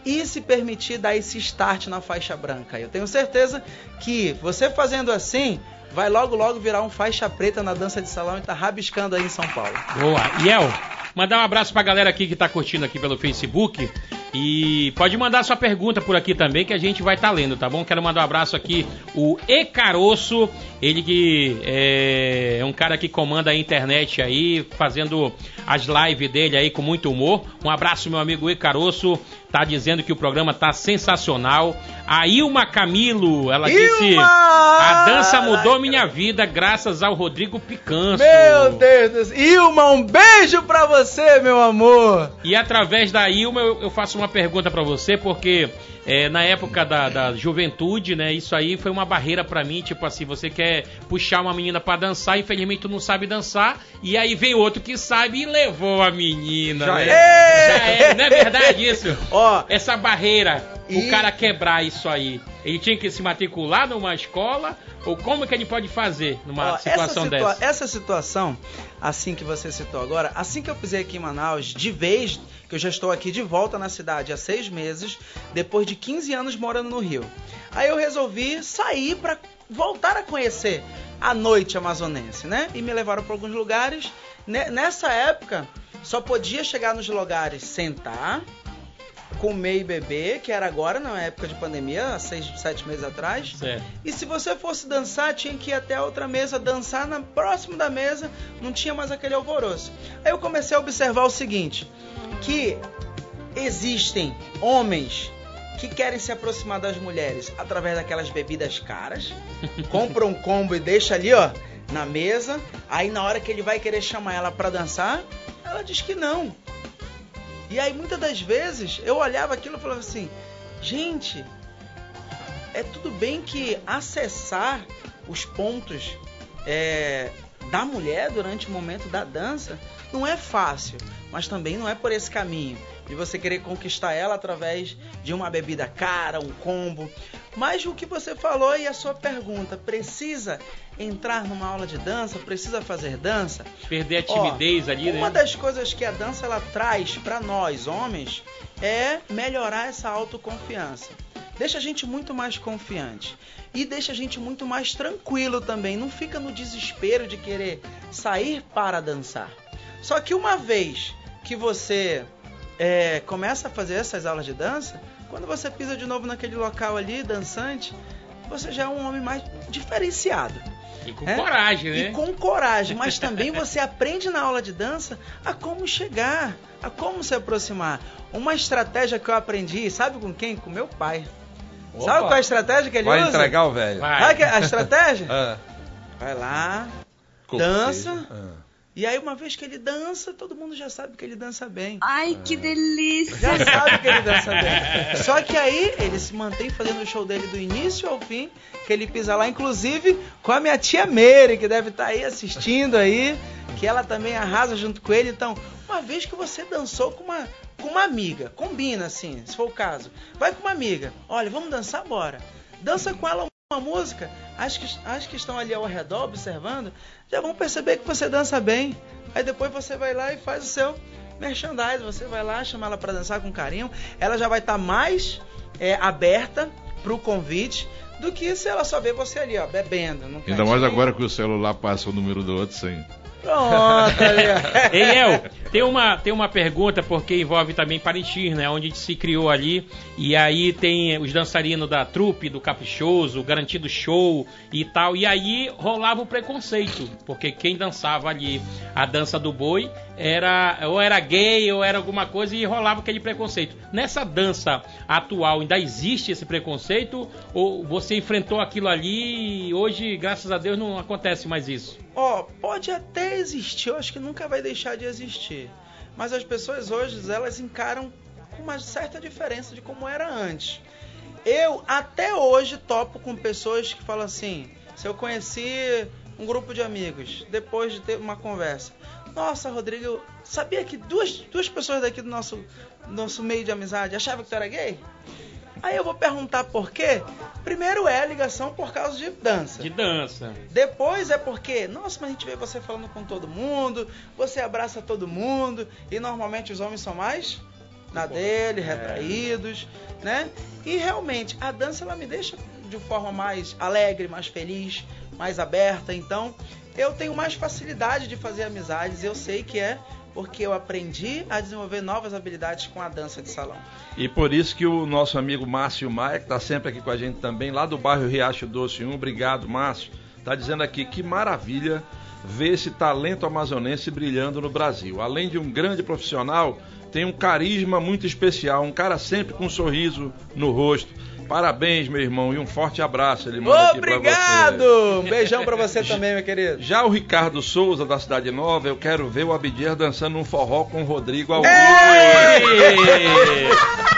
e se permitir dar esse start na faixa branca. Eu tenho certeza que você fazendo assim, vai logo logo virar um faixa preta na dança de salão e tá rabiscando aí em São Paulo. Boa. Iel, mandar um abraço pra galera aqui que tá curtindo aqui pelo Facebook. E pode mandar sua pergunta por aqui também que a gente vai estar tá lendo, tá bom? Quero mandar um abraço aqui, o E Caroço, ele que é, é um cara que comanda a internet aí, fazendo as lives dele aí com muito humor. Um abraço, meu amigo E Caroço, tá dizendo que o programa tá sensacional. A Ilma Camilo, ela Ilma! disse: A dança mudou minha vida graças ao Rodrigo Picanço. Meu Deus do céu. Ilma, um beijo pra você, meu amor. E através da Ilma eu, eu faço uma pergunta pra você, porque é, na época da, da juventude, né, isso aí foi uma barreira pra mim, tipo assim, você quer puxar uma menina pra dançar, infelizmente tu não sabe dançar, e aí vem outro que sabe e levou a menina. Já né? é. Já é, não é verdade isso? Ó, Essa barreira, E- o cara quebrar isso aí, ele tinha que se matricular numa escola, ou como que ele pode fazer numa Ó, situação essa, situa- dessa? essa situação, assim que você citou agora, assim que eu pisei aqui em Manaus, de vez, que eu já estou aqui de volta na cidade há seis meses, depois de 15 anos morando no Rio. Aí eu resolvi sair para voltar a conhecer a noite amazonense, né? E me levaram para alguns lugares. Ne- Nessa época, só podia chegar nos lugares sentar, comer e beber, que era agora, na época de pandemia, há seis, sete meses atrás. Certo. E se você fosse dançar, tinha que ir até a outra mesa, dançar na próximo da mesa, não tinha mais aquele alvoroço. Aí eu comecei a observar o seguinte, que existem homens que querem se aproximar das mulheres através daquelas bebidas caras, compra um combo e deixa ali, ó, na mesa, aí na hora que ele vai querer chamar ela pra dançar, ela diz que não. E aí muitas das vezes eu olhava aquilo e falava assim, gente, é tudo bem que acessar os pontos é, da mulher durante o momento da dança não é fácil, mas também não é por esse caminho de você querer conquistar ela através de uma bebida cara, um combo. Mas o que você falou e a sua pergunta, precisa entrar numa aula de dança, precisa fazer dança? Perder a Ó, timidez ali, Uma né? das coisas que a dança ela traz para nós homens é melhorar essa autoconfiança. Deixa a gente muito mais confiante e deixa a gente muito mais tranquilo também. Não fica no desespero de querer sair para dançar. Só que uma vez que você é, começa a fazer essas aulas de dança, quando você pisa de novo naquele local ali dançante, você já é um homem mais diferenciado. E com É? coragem, né? E com coragem, mas também você aprende na aula de dança a como chegar, a como se aproximar. Uma estratégia que eu aprendi, sabe com quem? Com meu pai. Opa. Sabe qual é a estratégia que ele Vai usa? entregar o velho. Vai. Sabe a estratégia? Ah, Vai lá. Dança. Ah. E aí uma vez que ele dança, todo mundo já sabe que ele dança bem. Ai, que delícia. Já sabe que ele dança bem. Só que aí ele se mantém fazendo o show dele do início ao fim, que ele pisa lá, inclusive com a minha tia Meire, que deve estar aí assistindo aí, que ela também arrasa junto com ele. Então, uma vez que você dançou com uma, com uma amiga, combina assim, se for o caso. Vai com uma amiga, olha, vamos dançar, bora. Dança com ela uma música, as que, as que estão ali ao redor observando, já vão perceber que você dança bem. Aí depois você vai lá e faz o seu merchandise, você vai lá, chama ela para dançar com carinho, ela já vai estar mais é, aberta pro convite do que se ela só vê você ali, ó, bebendo. Ainda mais agora que o celular passa o número do outro sem. Pronto, ali, ó. Ei, El, tem uma, tem uma pergunta, porque envolve também Parintins, né? Onde se criou ali. E aí tem os dançarinos da trupe, do caprichoso, garantido show e tal. E aí rolava o preconceito, porque quem dançava ali a dança do boi era ou era gay ou era alguma coisa e rolava aquele preconceito. Nessa dança atual ainda existe esse preconceito ou você enfrentou aquilo ali e hoje, graças a Deus, não acontece mais isso? Ó, pode até existir, eu acho que nunca vai deixar de existir. Mas as pessoas hoje, elas encaram com uma certa diferença de como era antes. Eu até hoje topo com pessoas que falam assim: se eu conheci um grupo de amigos, depois de ter uma conversa, nossa, Rodrigo, eu sabia que duas, duas pessoas daqui do nosso, nosso meio de amizade achavam que tu era gay? Aí eu vou perguntar por quê. Primeiro é a ligação por causa de dança. De dança. Depois é porque, nossa, mas a gente vê você falando com todo mundo, você abraça todo mundo, e normalmente os homens são mais na dele, retraídos, né? E realmente, a dança ela me deixa de forma mais alegre, mais feliz, mais aberta. Então, eu tenho mais facilidade de fazer amizades. Eu sei que é porque eu aprendi a desenvolver novas habilidades com a dança de salão. E por isso que o nosso amigo Márcio Maia, que está sempre aqui com a gente também, lá do bairro Riacho Doce 1, obrigado, Márcio, está dizendo aqui que maravilha ver esse talento amazonense brilhando no Brasil. Além de um grande profissional, tem um carisma muito especial, um cara sempre com um sorriso no rosto. Parabéns, meu irmão, e um forte abraço. Ele manda aqui pra Obrigado! você. Um beijão pra você também, meu querido. Já o Ricardo Souza, da Cidade Nova, eu quero ver o Abdias dançando um forró com o Rodrigo. Ei!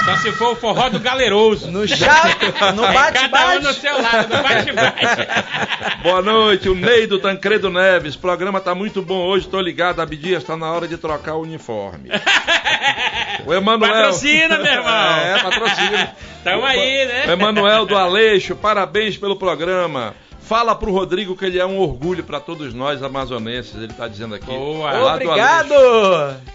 Só se for o forró do galeroso. No chat, no Cada um no bate-bate. seu lado, no bate-bate. Boa noite, o Ney do Tancredo Neves. O programa tá muito bom hoje, tô ligado. Abdias, tá na hora de trocar o uniforme. O Emanuel. Patrocina, meu irmão. É, patrocina. Tamo aí, né? Emanuel do Aleixo, parabéns pelo programa. Fala pro Rodrigo que ele é um orgulho para todos nós amazonenses, ele tá dizendo aqui. Boa. Obrigado!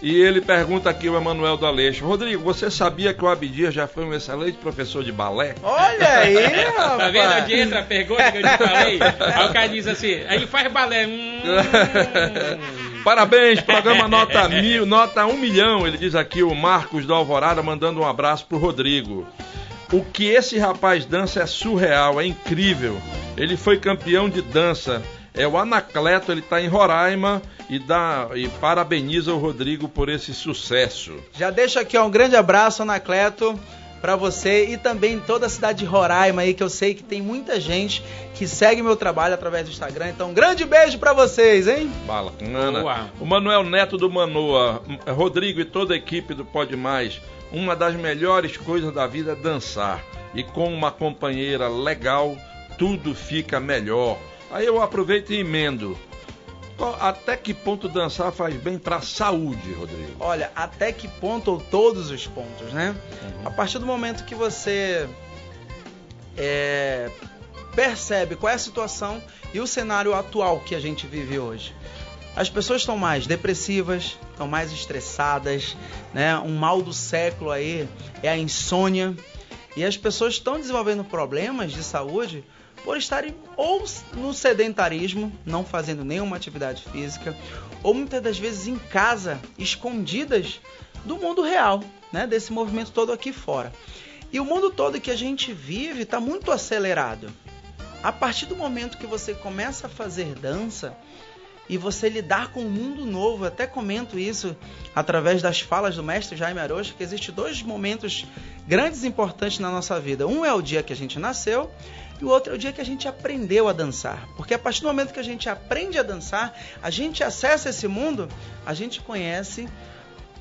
E ele pergunta aqui o Emanuel do Aleixo. Rodrigo, você sabia que o Abdias já foi um excelente professor de balé? Olha aí, Tá vendo onde entra a pergunta que eu te falei? Aí o cara diz assim, aí faz balé. Hum. Parabéns, programa nota mil, nota um milhão. Ele diz aqui o Marcos do Alvorada mandando um abraço pro Rodrigo. O que esse rapaz dança é surreal, é incrível. Ele foi campeão de dança. É o Anacleto, ele tá em Roraima e dá e parabeniza o Rodrigo por esse sucesso. Já deixo aqui um grande abraço, Anacleto, pra você e também toda a cidade de Roraima aí, que eu sei que tem muita gente que segue meu trabalho através do Instagram. Então, um grande beijo pra vocês, hein? Bala com Ana. Boa. O Manuel Neto do Manoa, Rodrigo e toda a equipe do Pode Mais. Uma das melhores coisas da vida é dançar. E com uma companheira legal, tudo fica melhor. Aí eu aproveito e emendo. Até que ponto dançar faz bem para a saúde, Rodrigo? Olha, até que ponto ou todos os pontos, né? A partir do momento que você é, percebe qual é a situação e o cenário atual que a gente vive hoje. As pessoas estão mais depressivas, estão mais estressadas, né? Um mal do século aí é a insônia. E as pessoas estão desenvolvendo problemas de saúde por estarem ou no sedentarismo, não fazendo nenhuma atividade física, ou muitas das vezes em casa, escondidas do mundo real, né? Desse movimento todo aqui fora. E o mundo todo que a gente vive está muito acelerado. A partir do momento que você começa a fazer dança e você lidar com um mundo novo, até comento isso através das falas do mestre Jaime Arocho, que existem dois momentos grandes e importantes na nossa vida. Um é o dia que a gente nasceu e o outro é o dia que a gente aprendeu a dançar. Porque a partir do momento que a gente aprende a dançar, a gente acessa esse mundo, a gente conhece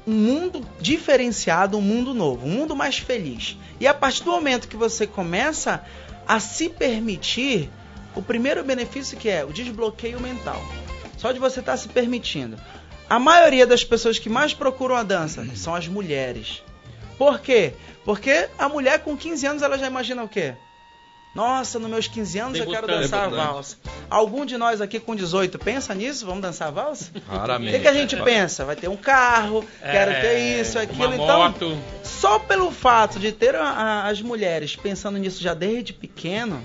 um mundo diferenciado, um mundo novo, um mundo mais feliz. E a partir do momento que você começa a se permitir, o primeiro benefício que é o desbloqueio mental. Só de você estar se permitindo. A maioria das pessoas que mais procuram a dança são as mulheres. Por quê? Porque a mulher com 15 anos ela já imagina o quê? Nossa, nos meus 15 anos eu quero Debutante. dançar a valsa. Algum de nós aqui com 18 pensa nisso? Vamos dançar a valsa? O Raramente. que, que a gente pensa? Vai ter um carro, quero É, ter isso, aquilo. Então, moto. só pelo fato de ter a- a- as mulheres pensando nisso já desde pequeno,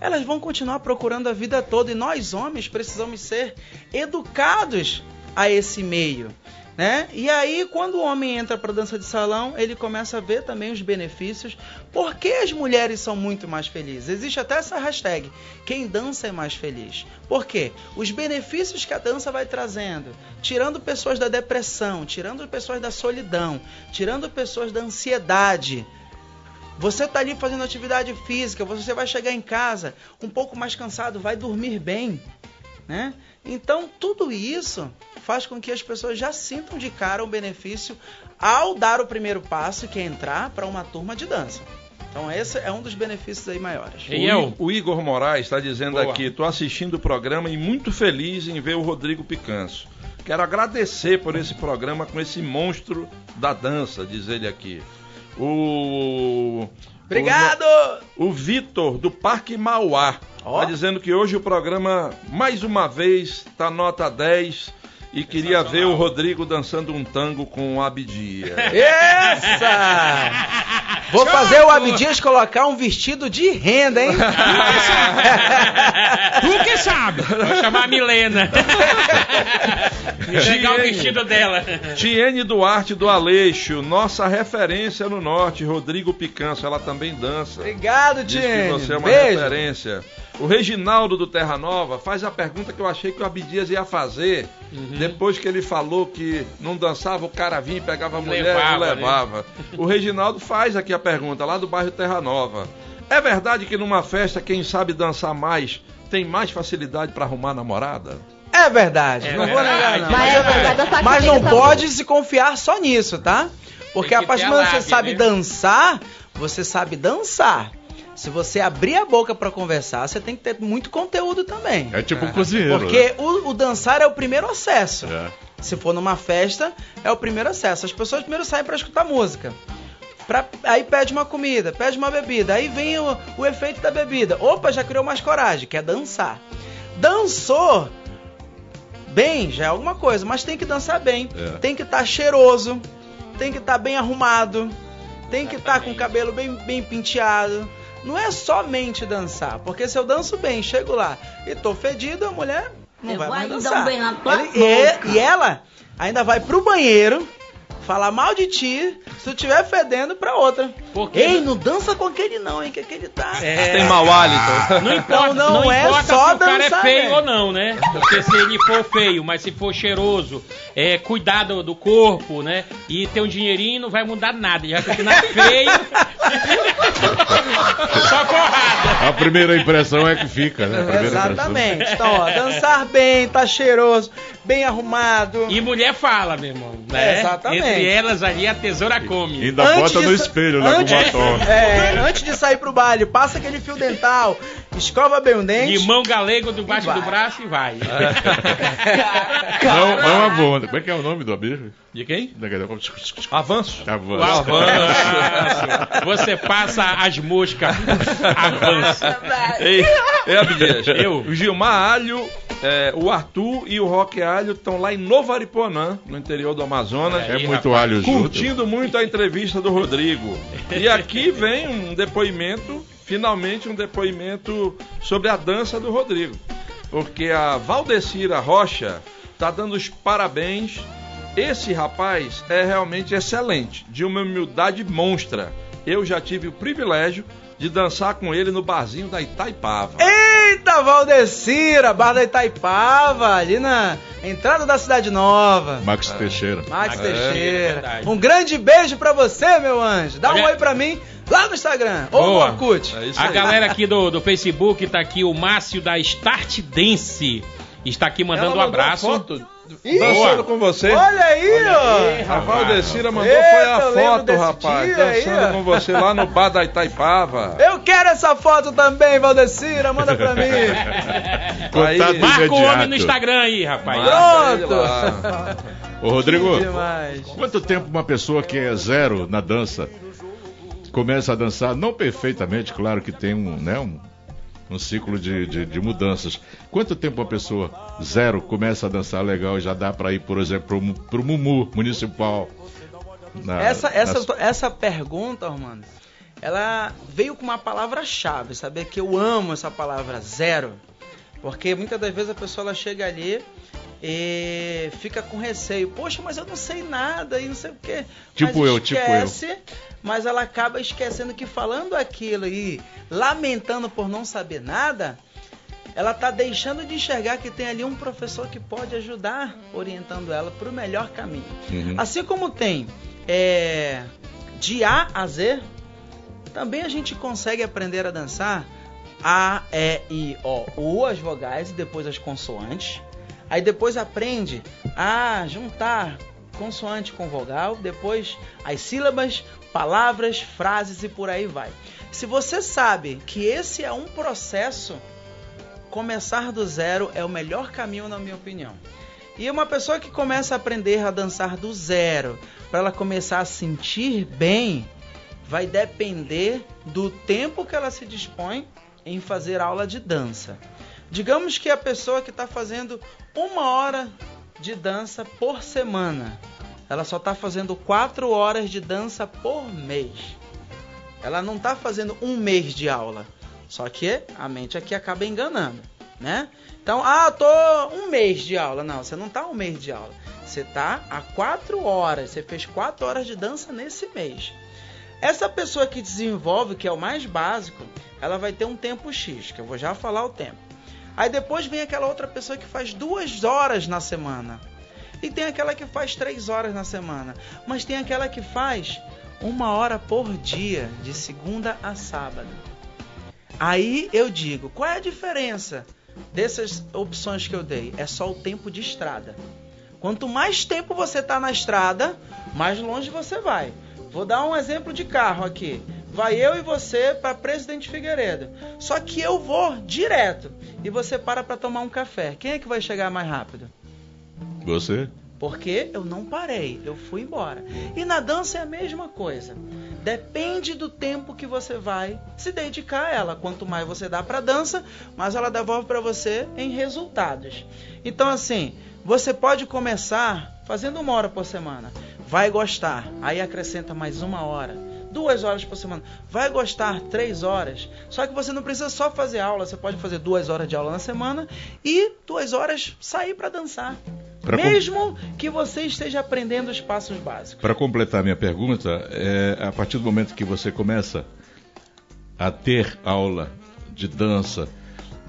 elas vão continuar procurando a vida toda e nós homens precisamos ser educados a esse meio, né? E aí quando o homem entra para dança de salão, ele começa a ver também os benefícios, Por que as mulheres são muito mais felizes? Existe até essa hashtag, quem dança é mais feliz. Por quê? Os benefícios que a dança vai trazendo, tirando pessoas da depressão, tirando pessoas da solidão, tirando pessoas da ansiedade. Você está ali fazendo atividade física, você vai chegar em casa um pouco mais cansado, vai dormir bem, né? Então, tudo isso faz com que as pessoas já sintam de cara o benefício ao dar o primeiro passo, que é entrar para uma turma de dança. Então, esse é um dos benefícios aí maiores. O, E eu? O Igor Moraes está dizendo Boa. aqui: estou assistindo o programa e muito feliz em ver o Rodrigo Picanço. Quero agradecer por esse programa com esse monstro da dança, diz ele aqui. O. Obrigado! O, o Vitor, do Parque Mauá, está dizendo que hoje o programa, mais uma vez, está nota 10 e queria ver o Rodrigo dançando um tango com o Abdia. Essa! Vou fazer o Abdias colocar um vestido de renda, hein? tu que sabe. Vou chamar a Milena. Entregar o vestido dela. Tiene Duarte do Aleixo, nossa referência no norte, Rodrigo Picanço, ela também dança. Obrigado, Diz que Tiene. você é uma Beijo. referência. O Reginaldo do Terra Nova faz a pergunta que eu achei que o Abdias ia fazer. Uhum. Depois que ele falou que não dançava, o cara vinha e pegava a mulher Levava, e né? levava. O Reginaldo faz aqui a pergunta, lá do bairro Terra Nova. É verdade que numa festa quem sabe dançar mais tem mais facilidade para arrumar namorada? É verdade, É não vou verdade. negar não. Mas é verdade, tô aqui Mas não pode se confiar só nisso, tá? Porque a partir do momento que você sabe né? dançar, você sabe dançar. Se você abrir a boca pra conversar, você tem que ter muito conteúdo também. É tipo um cozinheiro. Porque o, o dançar é o primeiro acesso. né? Se for numa festa, é o primeiro acesso. As pessoas primeiro saem pra escutar música. Pra- aí pede uma comida, pede uma bebida. Aí vem o, o efeito da bebida. Opa, já criou mais coragem, quer dançar. Dançou bem, já é alguma coisa, mas tem que dançar bem. É. Tem que estar cheiroso, tem que estar bem arrumado, tem que estar com o cabelo bem, bem penteado. Não é somente dançar, porque se eu danço bem, chego lá e tô fedido, a mulher não Eu vai mais um dançar. beijo na tua Ele- e, e ela ainda vai pro banheiro falar mal de ti se tu estiver fedendo pra outra. Porque- Ei, não dança com aquele não, hein, que aquele tá... É. Tem mau hálito. Não importa, não não, é importa só se o cara é feio né? ou não, né? Porque se ele for feio, mas se for cheiroso, é, cuidar do, do corpo, né? E ter um dinheirinho não vai mudar nada. Já continuar feio. Só porrada. A primeira impressão é que fica, né? Exatamente. Então, ó, dançar bem, tá cheiroso, bem arrumado. E mulher fala, meu irmão. Né? Exatamente. Entre elas ali a tesoura come. Ainda Antes bota no espelho, né? antes, Com batom. é, antes de sair pro baile, passa aquele fio dental, escova bem o dente. Limão galego debaixo do braço e vai. Não, não é uma boa. Como é que é o nome do amigo? De quem? Avanço. Avanço. O Avanço. avanço. Você passa as moscas. Avanço. Ei, ei Abdias. Eu? O Gilmar Alho, é, o Arthur e o Roque Alho estão lá em Novo Ariponã, no interior do Amazonas. É Aí, muito rapaz. alho junto. Curtindo muito a entrevista do Rodrigo. E aqui vem um depoimento, finalmente um depoimento sobre a dança do Rodrigo. Porque a Valdecira Rocha está dando os parabéns. Esse rapaz é realmente excelente, de uma humildade monstra. Eu já tive o privilégio de dançar com ele no barzinho da Itaipava. Eita, Valdecira, Bar da Itaipava, ali na entrada da Cidade Nova. Max Teixeira. Max É, Teixeira. verdade. um grande beijo pra você, meu anjo. Dá um Olha- oi pra mim lá no Instagram. Ou no Boa. Orkut. É A galera aqui do, do Facebook tá aqui, o Márcio da Start Dance. Está aqui mandando Ela um abraço. foto dançando com você. Olha aí, ó. A Valdecira mandou Eita, foi a foto, rapaz. aí, dançando ó. com você lá no bar da Itaipava. Eu quero essa foto também, Valdecira. Manda pra mim. Contato Marca o homem no. Instagram aí, rapaz. Pronto. Ô, Rodrigo, quanto tempo uma pessoa que é zero na dança começa a dançar? Não perfeitamente, claro que tem um, né, um, um ciclo de, de, de mudanças. Quanto tempo uma pessoa zero começa a dançar legal e já dá pra ir, por exemplo, pro, pro Mumu Municipal? Na- Essa, essa, essa pergunta, Romano, ela veio com uma palavra-chave, saber que eu amo essa palavra zero. Porque muitas das vezes a pessoa ela chega ali e fica com receio. Poxa, mas eu não sei nada e não sei o quê. Tipo mas eu, tipo eu. esquece, Mas ela acaba esquecendo que falando aquilo e lamentando por não saber nada, ela está deixando de enxergar que tem ali um professor que pode ajudar, orientando ela para o melhor caminho. Uhum. Assim como tem é, de A a Z, também a gente consegue aprender a dançar A, E, I, O, U, as vogais e depois as consoantes. Aí depois aprende a juntar consoante com vogal, depois as sílabas, palavras, frases e por aí vai. Se você sabe que esse é um processo, começar do zero é o melhor caminho, na minha opinião. E uma pessoa que começa a aprender a dançar do zero, para ela começar a sentir bem, vai depender do tempo que ela se dispõe em fazer aula de dança. Digamos que a pessoa que está fazendo uma hora de dança por semana, ela só está fazendo quatro horas de dança por mês. Ela não está fazendo um mês de aula. Só que a mente aqui acaba enganando, né? Então, ah, tô um mês de aula. Não, você não tá um mês de aula. Você tá há quatro horas. Você fez quatro horas de dança nesse mês. Essa pessoa que desenvolve, que é o mais básico, ela vai ter um tempo X, que eu vou já falar o tempo. Aí depois vem aquela outra pessoa que faz duas horas na semana. E tem aquela que faz três horas na semana. Mas tem aquela que faz uma hora por dia, de segunda a sábado. Aí eu digo, qual é a diferença dessas opções que eu dei? É só o tempo de estrada. Quanto mais tempo você está na estrada, mais longe você vai. Vou dar um exemplo de carro aqui. Vai eu e você para Presidente Figueiredo. Só que eu vou direto e você para para tomar um café. Quem é que vai chegar mais rápido? Você? Porque eu não parei, eu fui embora. E na dança é a mesma coisa. Depende do tempo que você vai se dedicar a ela. Quanto mais você dá para dança, mais ela devolve para você em resultados. Então assim, você pode começar fazendo uma hora por semana. Vai gostar, aí acrescenta mais uma hora duas horas por semana. Vai gostar três horas. Só que você não precisa só fazer aula, você pode fazer duas horas de aula na semana e duas horas sair para dançar. Pra com- Mesmo que você esteja aprendendo os passos básicos. Para completar minha pergunta, é, a partir do momento que você começa a ter aula de dança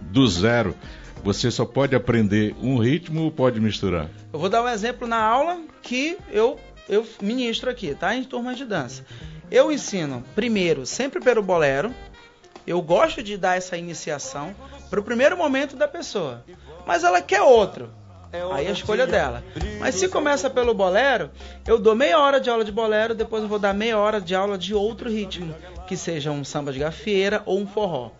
do zero, você só pode aprender um ritmo ou pode misturar? Eu vou dar um exemplo na aula que eu, eu ministro aqui, tá? Em turmas de dança. Eu ensino primeiro sempre pelo bolero. Eu gosto de dar essa iniciação para o primeiro momento da pessoa. Mas ela quer outro. Aí é a escolha dela. Mas se começa pelo bolero, eu dou meia hora de aula de bolero, depois eu vou dar meia hora de aula de outro ritmo, que seja um samba de gafieira ou um forró.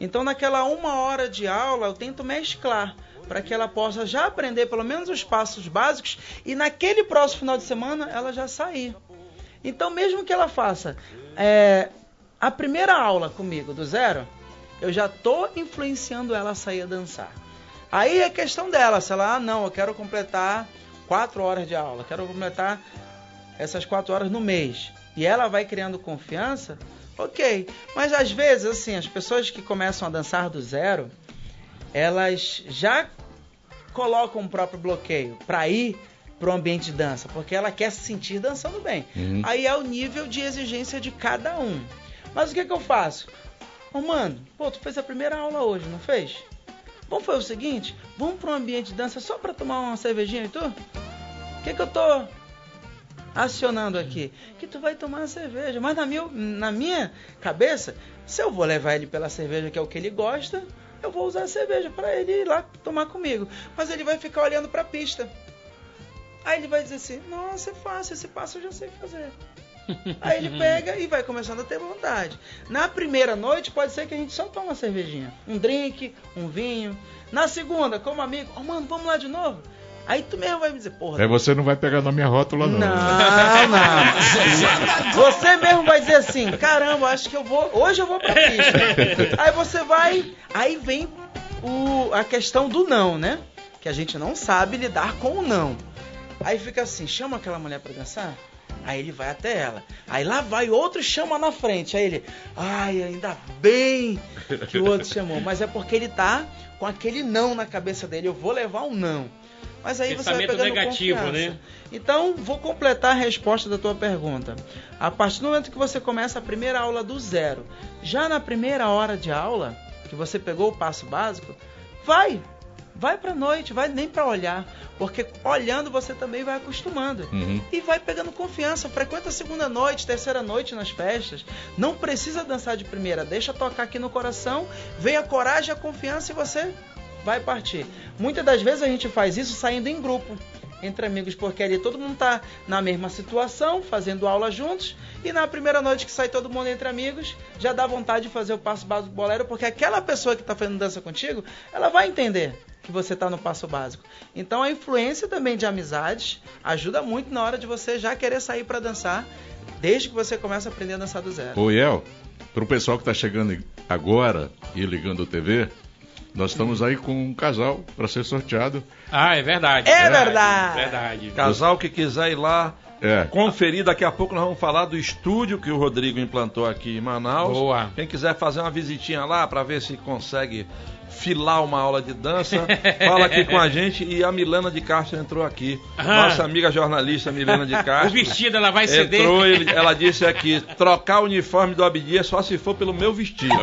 Então, naquela uma hora de aula, eu tento mesclar para que ela possa já aprender pelo menos os passos básicos e naquele próximo final de semana ela já sair. Então, mesmo que ela faça é, a primeira aula comigo do zero, eu já estou influenciando ela a sair a dançar. Aí é questão dela, se ela, ah, não, eu quero completar quatro horas de aula, quero completar essas quatro horas no mês. E ela vai criando confiança, ok. Mas às vezes, assim, as pessoas que começam a dançar do zero, elas já colocam o próprio bloqueio para ir para o ambiente de dança, porque ela quer se sentir dançando bem. Uhum. Aí é o nível de exigência de cada um. Mas o que, que eu faço? Ô, mano, pô, tu fez a primeira aula hoje, não fez? Vamos fazer o seguinte, vamos para um ambiente de dança só para tomar uma cervejinha e tu? O que, que eu tô acionando aqui? Que tu vai tomar uma cerveja. Mas na minha, na minha cabeça, se eu vou levar ele pela cerveja que é o que ele gosta, eu vou usar a cerveja para ele ir lá tomar comigo. Mas ele vai ficar olhando para a pista. Aí ele vai dizer assim: Nossa, é fácil, esse passo eu já sei fazer. Aí ele pega e vai começando a ter vontade. Na primeira noite, pode ser que a gente só tome uma cervejinha, um drink, um vinho. Na segunda, como amigo, oh, mano, vamos lá de novo. Aí tu mesmo vai me dizer, porra. Aí você não vai pegar na minha rótula, não. Não, não. Você mesmo vai dizer assim, caramba, acho que eu vou. Hoje eu vou pra pista. Aí você vai. Aí vem o, a questão do não, né? Que a gente não sabe lidar com o não. Aí fica assim, chama aquela mulher pra dançar. Aí ele vai até ela. Aí lá vai outro chama na frente. Aí ele, ai, ainda bem que o outro chamou. Mas é porque ele tá com aquele não na cabeça dele. Eu vou levar um não. Mas aí você vai Pensamento pegando negativo, confiança. né? Então, vou completar a resposta da tua pergunta. A partir do momento que você começa a primeira aula do zero, já na primeira hora de aula, que você pegou o passo básico, vai, vai pra noite, vai nem pra olhar, porque olhando você também vai acostumando. Uhum. E vai pegando confiança, frequenta a segunda noite, terceira noite nas festas. Não precisa dançar de primeira, deixa tocar aqui no coração, vem a coragem, a confiança e você vai partir. Muitas das vezes a gente faz isso saindo em grupo, entre amigos, porque ali todo mundo tá na mesma situação, fazendo aula juntos, e na primeira noite que sai todo mundo entre amigos, já dá vontade de fazer o passo básico do bolero, porque aquela pessoa que está fazendo dança contigo, ela vai entender que você está no passo básico. Então a influência também de amizades ajuda muito na hora de você já querer sair para dançar, desde que você começa a aprender a dançar do zero. Ô, Iel, pro pessoal que tá chegando agora e ligando a TV, nós estamos aí com um casal para ser sorteado. Ah, é verdade. É verdade. Verdade. Casal que quiser ir lá É. conferir, daqui a pouco nós vamos falar do estúdio que o Rodrigo implantou aqui em Manaus. Boa. Quem quiser fazer uma visitinha lá para ver se consegue filar uma aula de dança, fala aqui com a gente. E a Milana de Castro entrou aqui. Ah. Nossa amiga jornalista Milana de O Castro. vestido ela vai ceder. Entrou, ele- ela disse aqui, trocar o uniforme do Abdias só se for pelo meu vestido.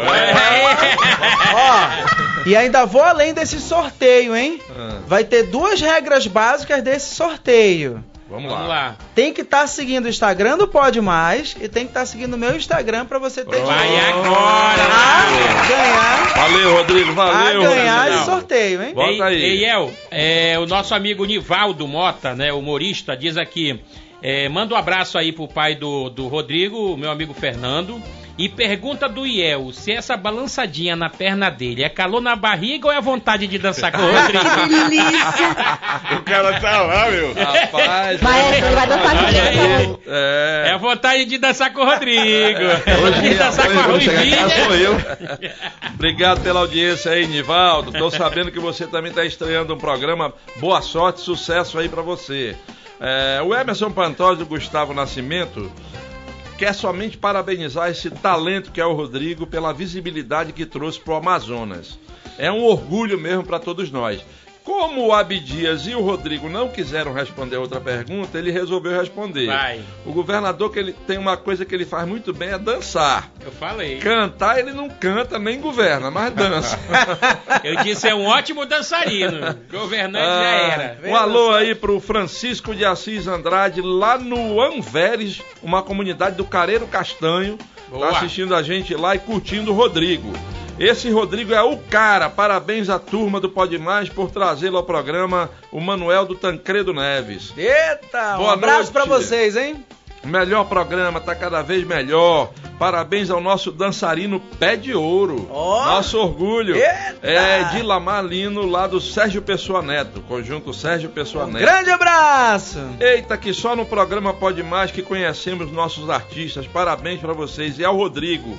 Ó, e ainda vou além desse sorteio, hein? Ah, Vai ter duas regras básicas desse sorteio. Vamos, Vamos lá. lá. Tem que estar seguindo o Instagram do Pode Mais e tem que estar seguindo o meu Instagram para você ter Vai agora. a ganhar, Valeu, Rodrigo, valeu. a ganhar Rodrigo. esse sorteio, hein? Bota Ei, aí. ei, El, é, o nosso amigo Nivaldo Mota, né, humorista, diz aqui, é, manda um abraço aí pro pai do, do Rodrigo, o meu amigo Fernando, e pergunta do Iel se essa balançadinha na perna dele é calor na barriga ou é vontade de dançar com o Rodrigo? Que delícia! O cara tá lá, meu. Rapaz, Vai, ele vai dançar Olha aí. comigo. é. É a vontade de dançar com o Rodrigo. Hoje, de dançar com a hoje, chegar em casa sou eu. Obrigado pela audiência aí, Nivaldo. Tô sabendo que você também está estreando um programa. Boa sorte, sucesso aí para você. É, o Emerson Pantoja do Gustavo Nascimento quer somente parabenizar esse talento que é o Rodrigo pela visibilidade que trouxe pro Amazonas. É um orgulho mesmo para todos nós. Como o Abdias e o Rodrigo não quiseram responder outra pergunta, ele resolveu responder. Vai. O governador que ele tem uma coisa que ele faz muito bem é dançar. Eu falei. Cantar ele não canta nem governa, mas dança. Eu disse, é um ótimo dançarino. Governante já era. Um alô aí pro Francisco de Assis Andrade, lá no Anveres, uma comunidade do Careiro Castanho. Boa. Tá assistindo a gente lá e curtindo o Rodrigo. Esse Rodrigo é o cara. Parabéns à turma do Pode Mais por trazê-lo ao programa, o Manuel do Tancredo Neves. Eita, um Boa abraço noite. pra vocês, hein? Melhor programa, tá cada vez melhor. Parabéns ao nosso dançarino Pé de Ouro. Ó. Nosso orgulho. Eita. É de Lamalino, lá do Sérgio Pessoa Neto. Conjunto Sérgio Pessoa Um Neto. grande abraço! Eita, que só no programa Pode Mais que conhecemos nossos artistas. Parabéns pra vocês. E ao Rodrigo.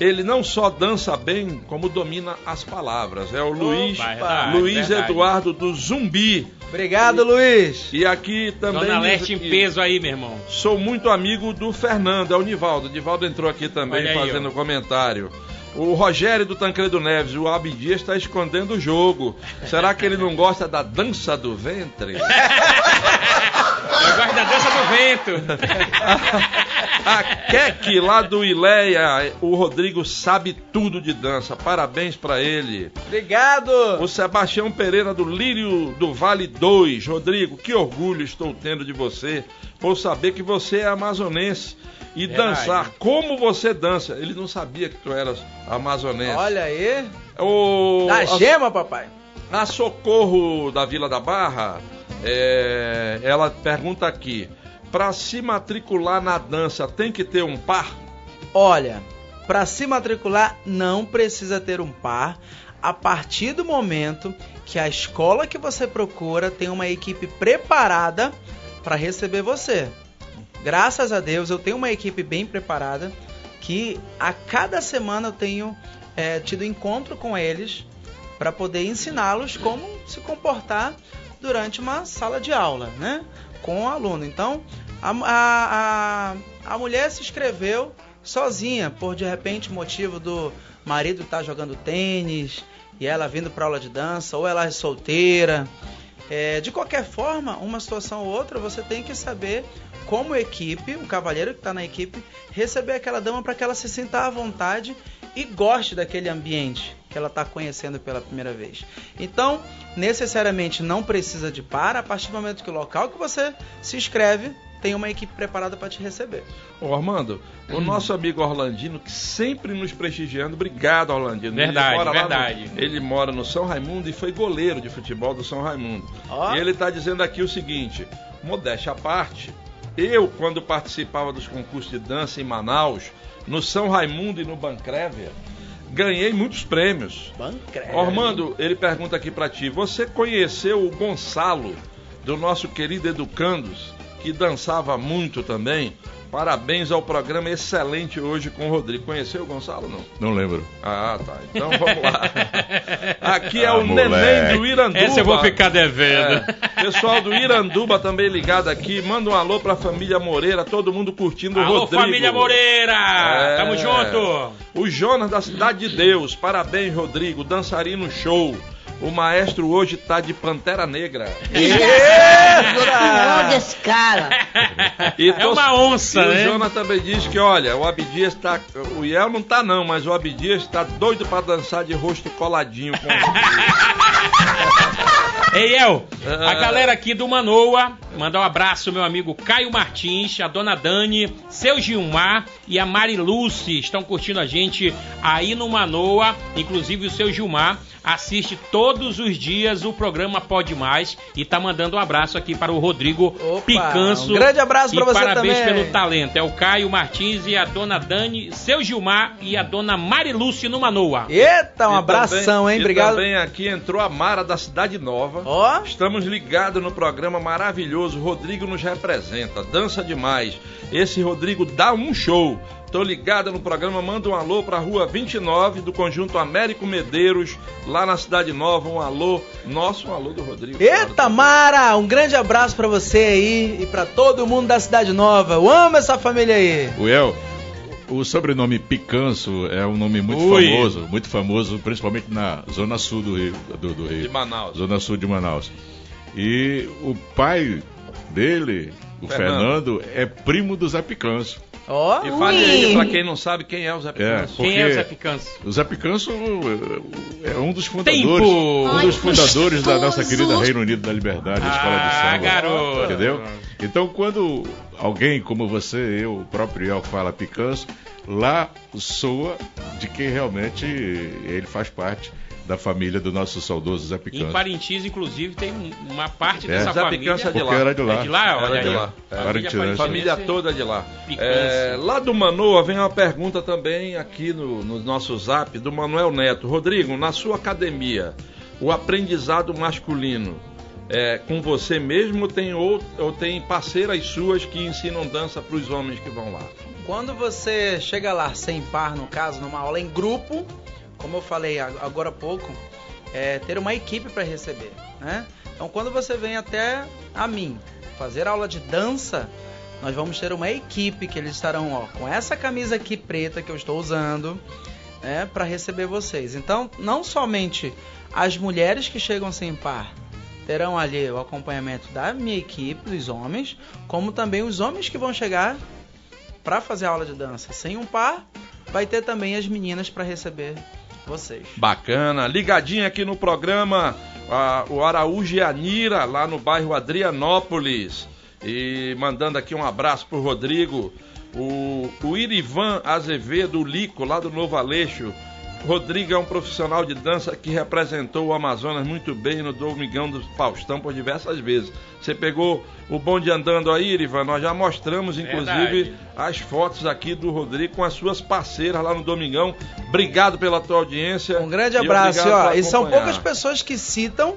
Ele não só dança bem, como domina as palavras. É o Luiz, verdade, Luiz verdade. Eduardo do Zumbi. Obrigado, Luiz. E aqui também. Dona Leste em peso aí, meu irmão. Sou muito amigo do Fernando, é o Nivaldo. O Nivaldo entrou aqui também aí, fazendo ó. comentário. O Rogério do Tancredo Neves, o Abdias está escondendo o jogo. Será que ele não gosta da dança do ventre? Eu gosto da dança do vento. A Kek lá do Ileia, o Rodrigo sabe tudo de dança. Parabéns pra ele. Obrigado. O Sebastião Pereira do Lírio do Vale 2. Rodrigo, que orgulho estou tendo de você por saber que você é amazonense e Verdade. dançar como você dança. Ele não sabia que tu eras amazonense. Olha aí. o, Da gema, papai. a Socorro da Vila da Barra, é, ela pergunta aqui: para se matricular na dança tem que ter um par? Olha, para se matricular não precisa ter um par. A partir do momento que a escola que você procura tem uma equipe preparada para receber você. Graças a Deus eu tenho uma equipe bem preparada que a cada semana eu tenho é, tido encontro com eles para poder ensiná-los como se comportar durante uma sala de aula, né? Com o aluno. Então, a, a, a, a mulher se inscreveu sozinha, por de repente motivo do marido estar jogando tênis e ela vindo para aula de dança, ou ela é solteira. É, de qualquer forma, uma situação ou outra, você tem que saber como equipe, o cavalheiro que está na equipe, receber aquela dama para que ela se sinta à vontade e goste daquele ambiente que ela está conhecendo pela primeira vez. Então, necessariamente não precisa de par, a partir do momento que o local que você se inscreve tem uma equipe preparada para te receber. Ô, Armando, o nosso amigo Orlandino, que sempre nos prestigiando, obrigado, Orlandino. Verdade, ele verdade. no- ele mora no São Raimundo e foi goleiro de futebol do São Raimundo. Ó. E ele está dizendo aqui o seguinte: modéstia à parte, eu, quando participava dos concursos de dança em Manaus, no São Raimundo e no Bancrévia, ganhei muitos prêmios. Bancrévia. Ormando, ele pergunta aqui pra ti: você conheceu o Gonçalo, do nosso querido Educandos, que dançava muito também? Parabéns ao programa excelente hoje com o Rodrigo. Conheceu o Gonçalo não? Não lembro. Ah, tá. Então vamos lá. Aqui é Ah, o moleque. neném do Iranduba. Essa eu vou ficar devendo. É. Pessoal do Iranduba também ligado aqui. Manda um alô pra família Moreira, todo mundo curtindo o Alô, Rodrigo. família Moreira! É. Tamo junto! O Jonas da Cidade de Deus. Parabéns, Rodrigo. Dançarino show. O maestro hoje tá de Pantera Negra. Não descara. E É uma onça, e né? O Jonas também diz que, olha, o Abdias tá. O Iel não tá, não, mas o Abdias tá doido pra dançar de rosto coladinho com Ei, El, a Ah. galera aqui do Manoa, mandar um abraço, meu amigo Caio Martins, a dona Dani, seu Gilmar e a Mari Lucy estão curtindo a gente aí no Manoa, inclusive o seu Gilmar assiste todos os dias o programa Pode Mais e tá mandando um abraço aqui para o Rodrigo Opa, Picanço. um grande abraço e pra você parabéns também. pelo talento. É o Caio Martins e a dona Dani, seu Gilmar e a dona Mari Lucy no Manoa. Eita, um E abração, também- hein? e Obrigado. também aqui entrou a Mara da Cidade Nova. Ó. Estamos ligados no programa maravilhoso. Rodrigo nos representa, dança demais. Esse Rodrigo dá um show. Tô ligada no programa, manda um alô pra rua 29 do conjunto Américo Medeiros, lá na Cidade Nova. Um alô, nosso um alô do Rodrigo. Eita, Mara, um grande abraço pra você aí e pra todo mundo da Cidade Nova. Eu amo essa família aí. Well, o sobrenome Picanço é um nome muito Ui. famoso, muito famoso, principalmente na zona sul do Rio. Do, do Rio. De Manaus. Zona sul de Manaus. E o pai dele, o Fernando. Fernando, é primo do Zé Picanço. Ó. E fale aí, pra quem não sabe, quem é o Zé É, Picanço. Quem é o Zé Picanço? O Zé Picanço é um dos fundadores, Tempo! um dos Ai, fundadores da nossa querida Reino Unido da Liberdade, a escola de Ah, samba. garoto. Entendeu? Então, quando alguém como você, eu, o próprio El fala Picanço, lá soa de quem realmente ele faz parte da família do nosso saudoso Zé Em Picanço. Parintins, inclusive, tem um- uma parte É. dessa Zé família. Picanço é de Porque lá. era de lá. É de lá? Olha de aí. lá. Família Parintins. Parintinense. Família toda de lá. É, lá do Manoa vem uma pergunta também aqui no, no nosso zap do Manuel Neto. Rodrigo, na sua academia, o aprendizado masculino é com você mesmo tem, ou, ou tem parceiras suas que ensinam dança para os homens que vão lá? Quando você chega lá sem par, no caso, numa aula em grupo, como eu falei ag- agora há pouco, é ter uma equipe para receber, né? Então, quando você vem até a mim fazer aula de dança, nós vamos ter uma equipe que eles estarão ó, com essa camisa aqui preta que eu estou usando, né, para receber vocês. Então, não somente as mulheres que chegam sem par terão ali o acompanhamento da minha equipe, dos homens, como também os homens que vão chegar para fazer aula de dança sem um par, vai ter também as meninas para receber vocês. Bacana, ligadinho aqui no programa, a- o Araújo e a Nira, lá no bairro Adrianópolis. E mandando aqui um abraço pro Rodrigo, o, o Irivan Azevedo Lico, lá do Novo Aleixo. Rodrigo é um profissional de dança que representou o Amazonas muito bem no Domingão do Faustão por diversas vezes. Você pegou o bonde andando aí, Irivan? Nós já mostramos, inclusive, Verdade. as fotos aqui do Rodrigo com as suas parceiras lá no Domingão. Obrigado pela tua audiência. Um grande E abraço, obrigado ó. E são poucas pessoas que citam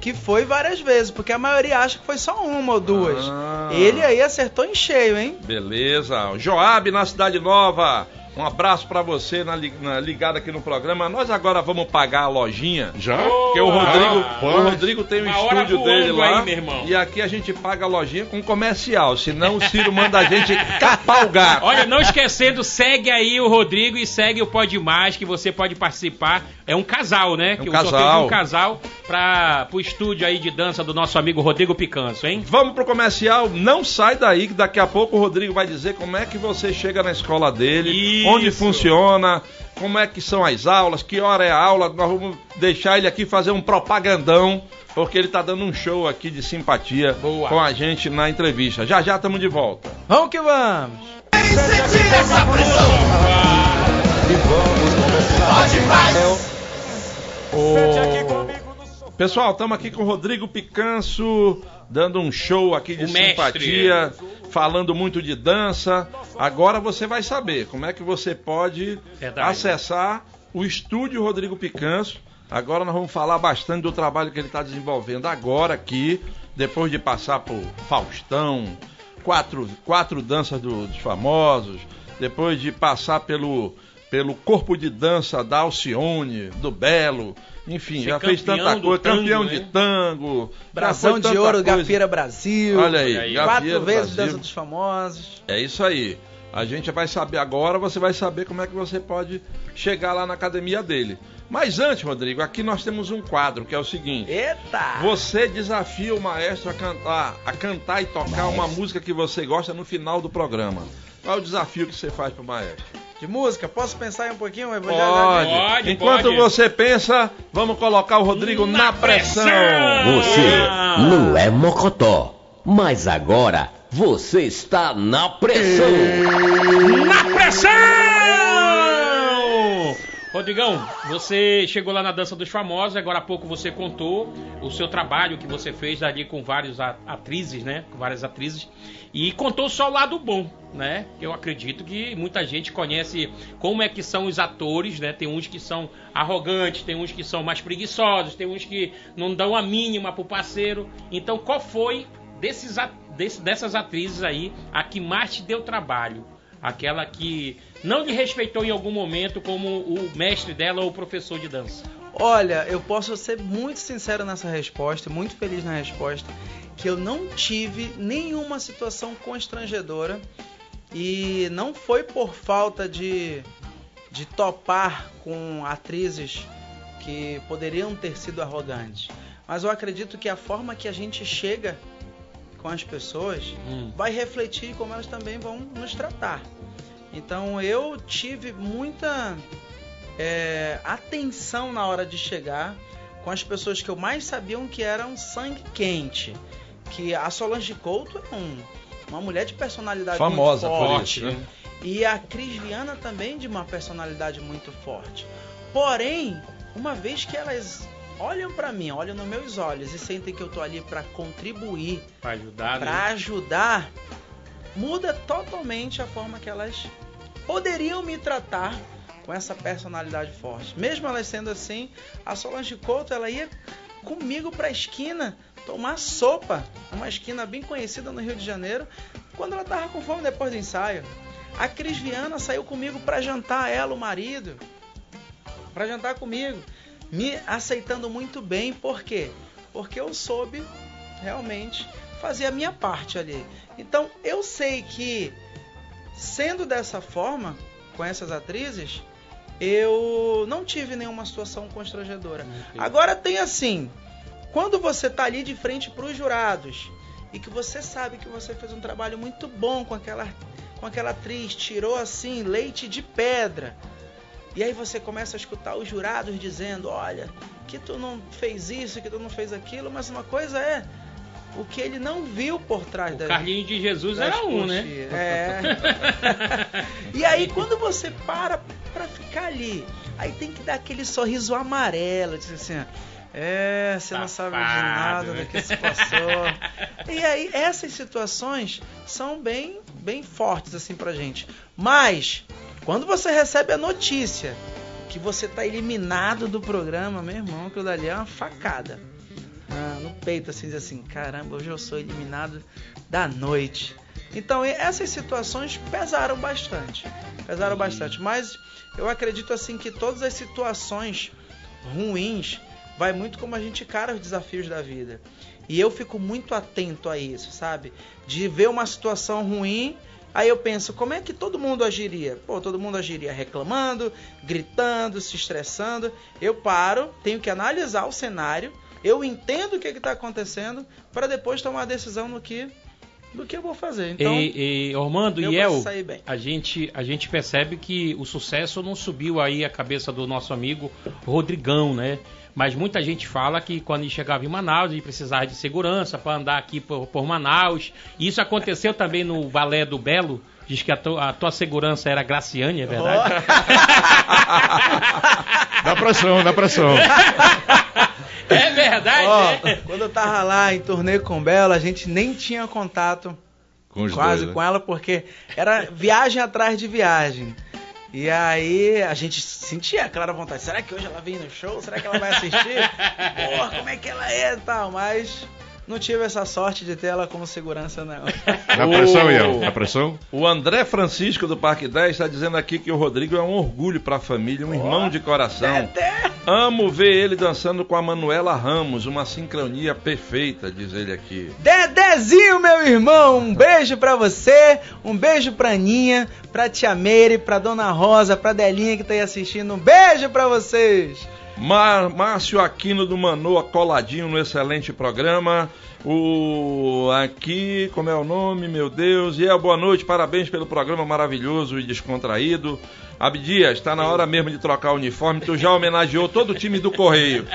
que foi várias vezes, porque a maioria acha que foi só uma ou duas. Ah. Ele aí acertou em cheio, hein? Beleza. Joab na Cidade Nova. Um abraço pra você na, na ligada aqui no programa. Nós agora vamos pagar a lojinha. Já? Porque o Rodrigo, Ah, o Rodrigo tem o hora estúdio dele lá. aí, meu irmão. E aqui a gente paga a lojinha com comercial. Senão o Ciro manda a gente capar o gato. Olha, não esquecendo, segue aí o Rodrigo e segue o Pode Mais, que você pode participar. É um casal, né? um que o casal. um casal. para o estúdio aí de dança do nosso amigo Rodrigo Picanso, hein? Vamos pro comercial, não sai daí que daqui a pouco o Rodrigo vai dizer como é que você chega na escola dele, Isso. onde funciona, como é que são as aulas, que hora é a aula. Nós vamos deixar ele aqui fazer um propagandão, porque ele tá dando um show aqui de simpatia Boa. com a gente na entrevista. Já já estamos de volta. Vamos que vamos! Sentir essa pressão. Pode mais. Pessoal, estamos aqui com o Rodrigo Picanso, dando um show aqui de O mestre. simpatia, falando muito de dança. Agora você vai saber como é que você pode Verdade. acessar o estúdio Rodrigo Picanso. Agora nós vamos falar bastante do trabalho que ele está desenvolvendo agora aqui, depois de passar por Faustão, quatro, quatro danças do- dos famosos, depois de passar pelo, pelo corpo de dança da Alcione, do Belo, enfim, Ser já fez campeão tanta coisa, tango, campeão né? de tango, já Brasão de ouro, coisa. Gafieira Brasil. Olha aí, Olha aí. Gafieira Quatro vezes Brasil. Dança dos Famosos. É isso aí. A gente vai saber agora, você vai saber como é que você pode chegar lá na academia dele. Mas antes, Rodrigo, aqui nós temos um quadro que é o seguinte: Eita! você desafia o maestro a cantar, a cantar e tocar uma música que você gosta no final do programa. Qual é o desafio que você faz pro maestro? De música, posso pensar aí um pouquinho? Pode. Pode, Enquanto pode. você pensa, vamos colocar o Rodrigo na, Na pressão. pressão. Você não é mocotó, mas agora você está na pressão. Na pressão! Rodrigão, você chegou lá na Dança dos Famosos, agora há pouco você contou o seu trabalho que você fez ali com várias atrizes, né? Com várias atrizes. E contou só o lado bom, né? Eu acredito que muita gente conhece como é que são os atores, né? Tem uns que são arrogantes, tem uns que são mais preguiçosos, tem uns que não dão a mínima pro parceiro. Então, qual foi desses, a- desse- dessas atrizes aí a que mais te deu trabalho? Aquela que não lhe respeitou em algum momento como o mestre dela ou o professor de dança. Olha, eu posso ser muito sincero nessa resposta, muito feliz na resposta, que eu não tive nenhuma situação constrangedora e não foi por falta de, de topar com atrizes que poderiam ter sido arrogantes. Mas eu acredito que a forma que a gente chega com as pessoas Hum. vai refletir como elas também vão nos tratar. Então eu tive muita é, atenção na hora de chegar com as pessoas que eu mais sabiam que eram sangue quente. Que a Solange Couto é um- uma mulher de personalidade Famosa muito por forte. isso, né? E a Cris Viana também de uma personalidade muito forte. Porém, uma vez que elas olham pra mim, olham nos meus olhos e sentem que eu tô ali pra contribuir, Pra ajudar, pra né? ajudar, muda totalmente a forma que elas poderiam me tratar com essa personalidade forte. Mesmo elas sendo assim, a Solange Couto ela ia comigo pra esquina tomar sopa, uma esquina bem conhecida no Rio de Janeiro, quando ela tava com fome depois do ensaio. A Cris Viana saiu comigo pra jantar, ela, o marido, Pra jantar comigo, me aceitando muito bem, por quê? Porque eu soube realmente fazer a minha parte ali. Então eu sei que sendo dessa forma com essas atrizes, eu não tive nenhuma situação constrangedora. Agora tem assim, quando você tá ali de frente para os jurados e que você sabe que você fez um trabalho muito bom com aquela com aquela atriz, tirou assim leite de pedra. E aí você começa a escutar os jurados dizendo, olha, que tu não fez isso, que tu não fez aquilo, mas uma coisa é o que ele não viu por trás da Carlinhos de Jesus era um, né? É. e aí quando você para pra ficar ali, aí tem que dar aquele sorriso amarelo, diz assim, é, você não sabe de Safado, nada né? do que se passou. e aí essas situações são bem, bem fortes assim pra gente. Mas quando você recebe a notícia que você tá eliminado do programa, meu irmão, aquilo dali é uma facada. Ah, no peito, assim, diz assim, caramba, hoje eu sou eliminado da noite. Então, essas situações pesaram bastante. Pesaram bastante. Mas eu acredito, assim, que todas as situações ruins vai muito como a gente encara os desafios da vida. E eu fico muito atento a isso, sabe? De ver uma situação ruim, aí eu penso, como é que todo mundo agiria? Pô, todo mundo agiria reclamando, gritando, se estressando. Eu paro, tenho que analisar o cenário, eu entendo o que está acontecendo para depois tomar a decisão no que do que eu vou fazer. Então, e, e Ormando eu e El, a gente, a gente percebe que o sucesso não subiu aí a cabeça do nosso amigo Rodrigão, né? Mas muita gente fala que quando ele chegava em Manaus, ele precisava de segurança para andar aqui por, por Manaus. Isso aconteceu também no Balé do Belo. Diz que a, tu- a tua segurança era Graciane, é verdade? Dá pressão, dá pressão. é verdade, Ó, né? quando eu tava lá em turnê com Bela, a gente nem tinha contato Com quase dois, né? com ela, porque era viagem atrás de viagem. E aí a gente sentia aquela vontade. Será que hoje ela vem no show? Será que ela vai assistir? Porra, como é que ela é e tal? Mas não tive essa sorte de ter ela como segurança, não. Dá pressão, Ian? Dá pressão? O André Francisco do Parque 10 está dizendo aqui que o Rodrigo é um orgulho para a família, um irmão de coração. Até Amo ver ele dançando com a Manuela Ramos, uma sincronia perfeita, diz ele aqui. Dedezinho, meu irmão, um beijo pra você, um beijo pra Aninha, pra Tia Meire, pra Dona Rosa, pra Delinha que tá aí assistindo, um beijo pra vocês. Mar- Márcio Aquino do Manoa coladinho no excelente programa. O aqui, como é o nome, meu Deus? E é boa noite, parabéns pelo programa maravilhoso e descontraído. Abdias, está na hora mesmo de trocar o uniforme. Tu já homenageou todo o time do Correio.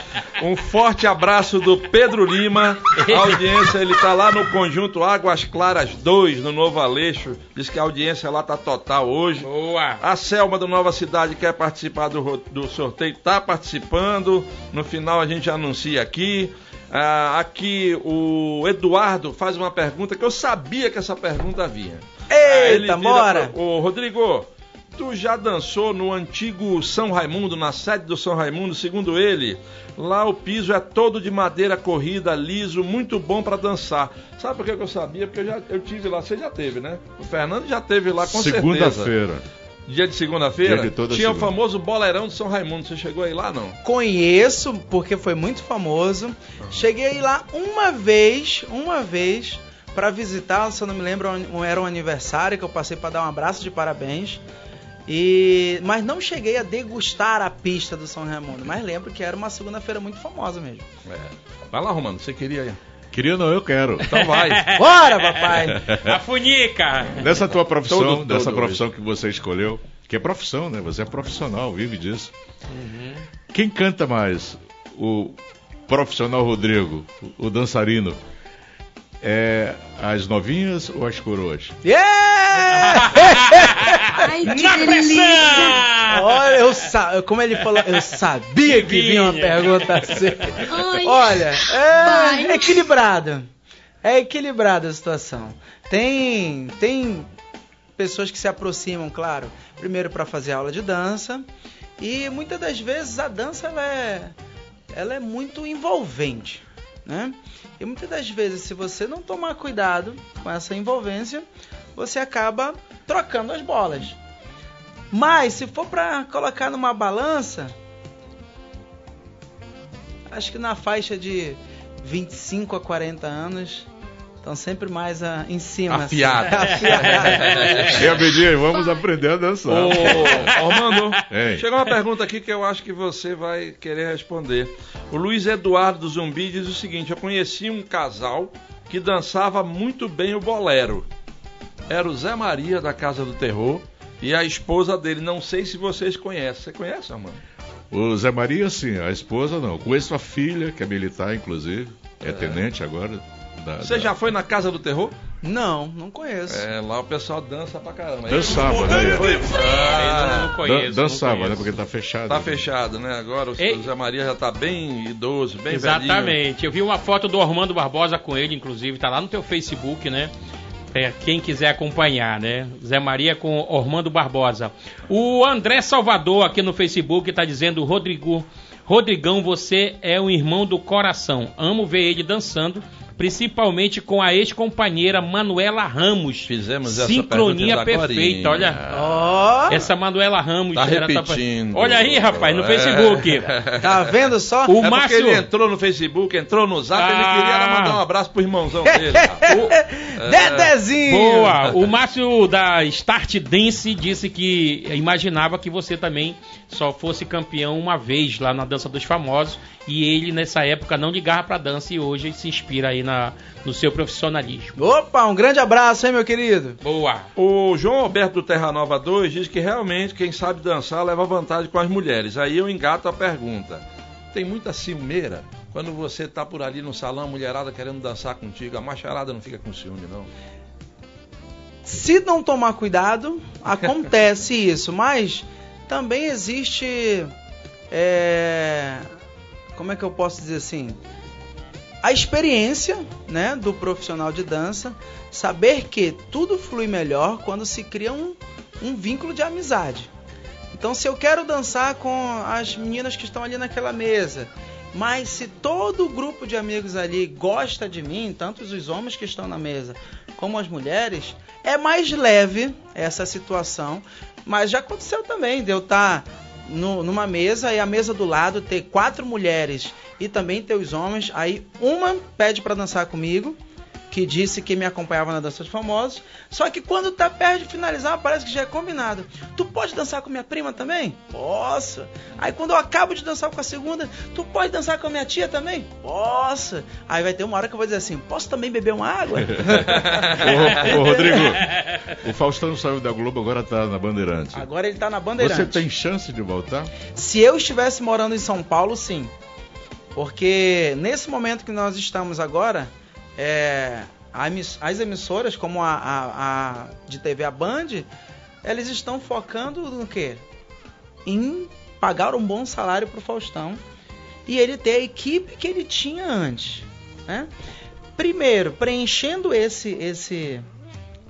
Um forte abraço do Pedro Lima. A audiência, ele tá lá no conjunto Águas Claras 2, no Novo Aleixo. Diz que a audiência lá tá total hoje. Boa. A Selma do Nova Cidade quer participar do, do sorteio, está participando. No final a gente anuncia aqui. Ah, aqui o Eduardo faz uma pergunta que eu sabia que essa pergunta vinha. Ah, ele Eita, bora! pro- Ô Rodrigo, tu já dançou no antigo São Raimundo, na sede do São Raimundo? Segundo ele, lá o piso é todo de madeira corrida, liso, muito bom para dançar. Sabe por que eu sabia? Porque eu, já, eu tive lá, você já teve, né? O Fernando já teve lá com certeza. Segunda-feira. Dia de segunda-feira? De Tinha o segunda. famoso boleirão do São Raimundo. Você chegou aí lá, não? Conheço, porque foi muito famoso. Cheguei lá uma vez, uma vez, pra visitar, se eu não me lembro, era um aniversário que eu passei pra dar um abraço de parabéns. E mas não cheguei a degustar a pista do São Raimundo, mas lembro que era uma segunda-feira muito famosa mesmo. É. Vai lá, Romano. Você queria ir? Queria não, eu quero. Então vai. Bora, papai! A funica. Nessa tua profissão, Todo- todo dessa hoje. profissão que você escolheu, que é profissão, né? Você é profissional, vive disso. Quem canta mais? O profissional Rodrigo, o dançarino, é as novinhas ou as coroas? Yeah! Ai, que Na delícia! pressão! Olha, eu sa... como ele falou, eu sabia que vinha uma pergunta assim. Ai, Olha, Vai. é equilibrado. É equilibrada a situação. Tem tem pessoas que se aproximam, claro, primeiro para fazer aula de dança e muitas das vezes a dança ela é ela é muito envolvente, né? E muitas das vezes se você não tomar cuidado com essa envolvência, você acaba trocando as bolas. Mas se for para colocar numa balança, acho que na faixa de 25 a 40 anos estão sempre mais ah, em cima. assim. Afiado. Afiado. E Abdias, vamos aprender a dançar. Ô, Armando, Ei. chegou uma pergunta aqui que eu acho que você vai querer responder. O Luiz Eduardo do Zumbi diz o seguinte: Eu conheci um casal que dançava muito bem o bolero. Era o Zé Maria da Casa do Terror e a esposa dele. Não sei se vocês conhecem. Você conhece, Armando? O Zé Maria, sim, a esposa não. Conheço a filha, que é militar, inclusive. É, tenente agora. Da- Você da- já foi na Casa do Terror? Não, não conheço. É, lá o pessoal dança pra caramba. Dançava, né? Eu não conheço. Dan- dançava, não né? conheço. Porque tá fechado. Tá né? fechado, né? Agora o Ei. Zé Maria já tá bem idoso, bem velhinho. Exatamente. Eu vi uma foto do Armando Barbosa com ele, inclusive, tá lá no teu Facebook, né? É, quem quiser acompanhar, né? Zé Maria com Armando Barbosa. O André Salvador aqui no Facebook tá dizendo: Rodrigo, Rodrigão, você é um irmão do coração. Amo ver ele dançando. Principalmente com a ex-companheira Manuela Ramos. Fizemos essa Sincronia perfeita, olha. Ó, Essa Manuela Ramos. Tá era- repetindo. Olha aí, rapaz, no É. Facebook. tá vendo só? O é Márcio- ele entrou no Facebook, entrou no Zap, ele Ah. queria era mandar um abraço pro irmãozão dele. cara. Dedezinho! Boa! O Márcio da Start Dance disse que imaginava que você também só fosse campeão uma vez lá na Dança dos Famosos e ele nessa época não ligava pra dança e hoje se inspira aí na, no seu profissionalismo. Opa, um grande abraço, hein, meu querido? Boa! O João Alberto do Terra Nova 2 diz que realmente quem sabe dançar leva vantagem com as mulheres. Aí eu engato a pergunta. Tem muita ciumeira? Quando você tá por ali no salão, a mulherada querendo dançar contigo, a macharada não fica com ciúme, não. Se não tomar cuidado, acontece isso, mas também existe. é, como é que eu posso dizer assim? A experiência né, do profissional de dança, saber que tudo flui melhor quando se cria um, um vínculo de amizade. Então, se eu quero dançar com as meninas que estão ali naquela mesa, mas se todo o grupo de amigos ali gosta de mim, tanto os homens que estão na mesa como as mulheres, é mais leve essa situação. Mas já aconteceu também de eu estar no- numa mesa e a mesa do lado ter quatro mulheres e também ter os homens. Aí uma pede para dançar comigo, que disse que me acompanhava na dança dos famosos. Só que quando tá perto de finalizar, parece que já é combinado. Tu pode dançar com minha prima também? Posso. Aí quando eu acabo de dançar com a segunda, tu pode dançar com a minha tia também? Posso. Aí vai ter uma hora que eu vou dizer assim: posso também beber uma água? Ô, ô, Rodrigo, o Faustão saiu da Globo, agora tá na Bandeirante. Agora ele tá na Bandeirante. Você tem chance de voltar? Se eu estivesse morando em São Paulo, sim. Porque nesse momento que nós estamos agora, é, as emissoras, como a, a- a de TV a Band, elas estão focando no quê? Em pagar um bom salário para o Faustão e ele ter a equipe que ele tinha antes. Né? Primeiro, preenchendo esse, esse,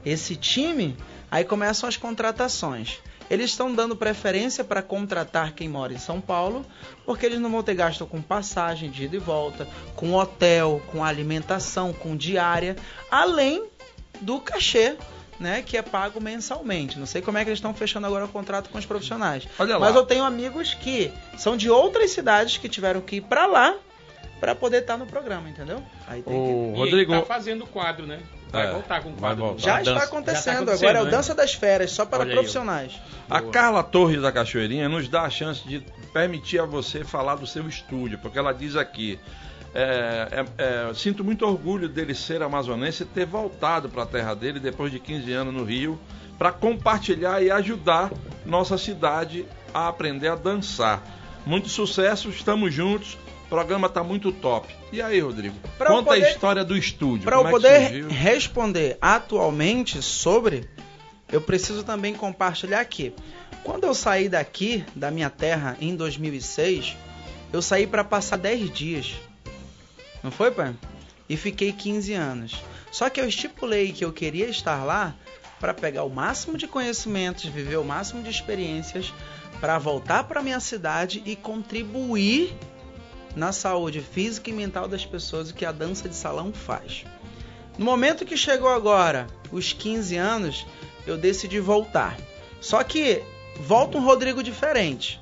esse time, aí começam as contratações. Eles estão dando preferência para contratar quem mora em São Paulo, porque eles não vão ter gasto com passagem de ida e volta, com hotel, com alimentação, com diária, além do cachê, né, que é pago mensalmente. Não sei como é que eles estão fechando agora o contrato com os profissionais. Olha lá. Mas eu tenho amigos que são de outras cidades que tiveram que ir para lá para poder estar no programa, entendeu? Aí tem que... O E Rodrigo. ele tá fazendo o quadro, né? Vai É, voltar com o quadro. voltar. Já está acontecendo, Já tá acontecendo, agora é o né? Dança das Férias, só para Olha aí, profissionais. A. Carla Torres da Cachoeirinha nos dá a chance de permitir a você falar do seu estúdio, porque ela diz aqui. é, é, é, sinto muito orgulho dele ser amazonense e ter voltado para a terra dele depois de 15 anos no Rio para compartilhar e ajudar nossa cidade a aprender a dançar. Muito sucesso, estamos juntos. O programa está muito top. E aí, Rodrigo? Pra conta poder- a história do estúdio. Para eu é poder responder atualmente sobre, eu preciso também compartilhar aqui. Quando eu saí daqui, da minha terra, em 2006, eu saí para passar 10 dias. Não foi, pai? E fiquei 15 anos. Só que eu estipulei que eu queria estar lá para pegar o máximo de conhecimentos, viver o máximo de experiências, para voltar para minha cidade e contribuir na saúde física e mental das pessoas o que a dança de salão faz. No momento que chegou agora, os 15 anos, eu decidi voltar. Só que volta um Rodrigo diferente.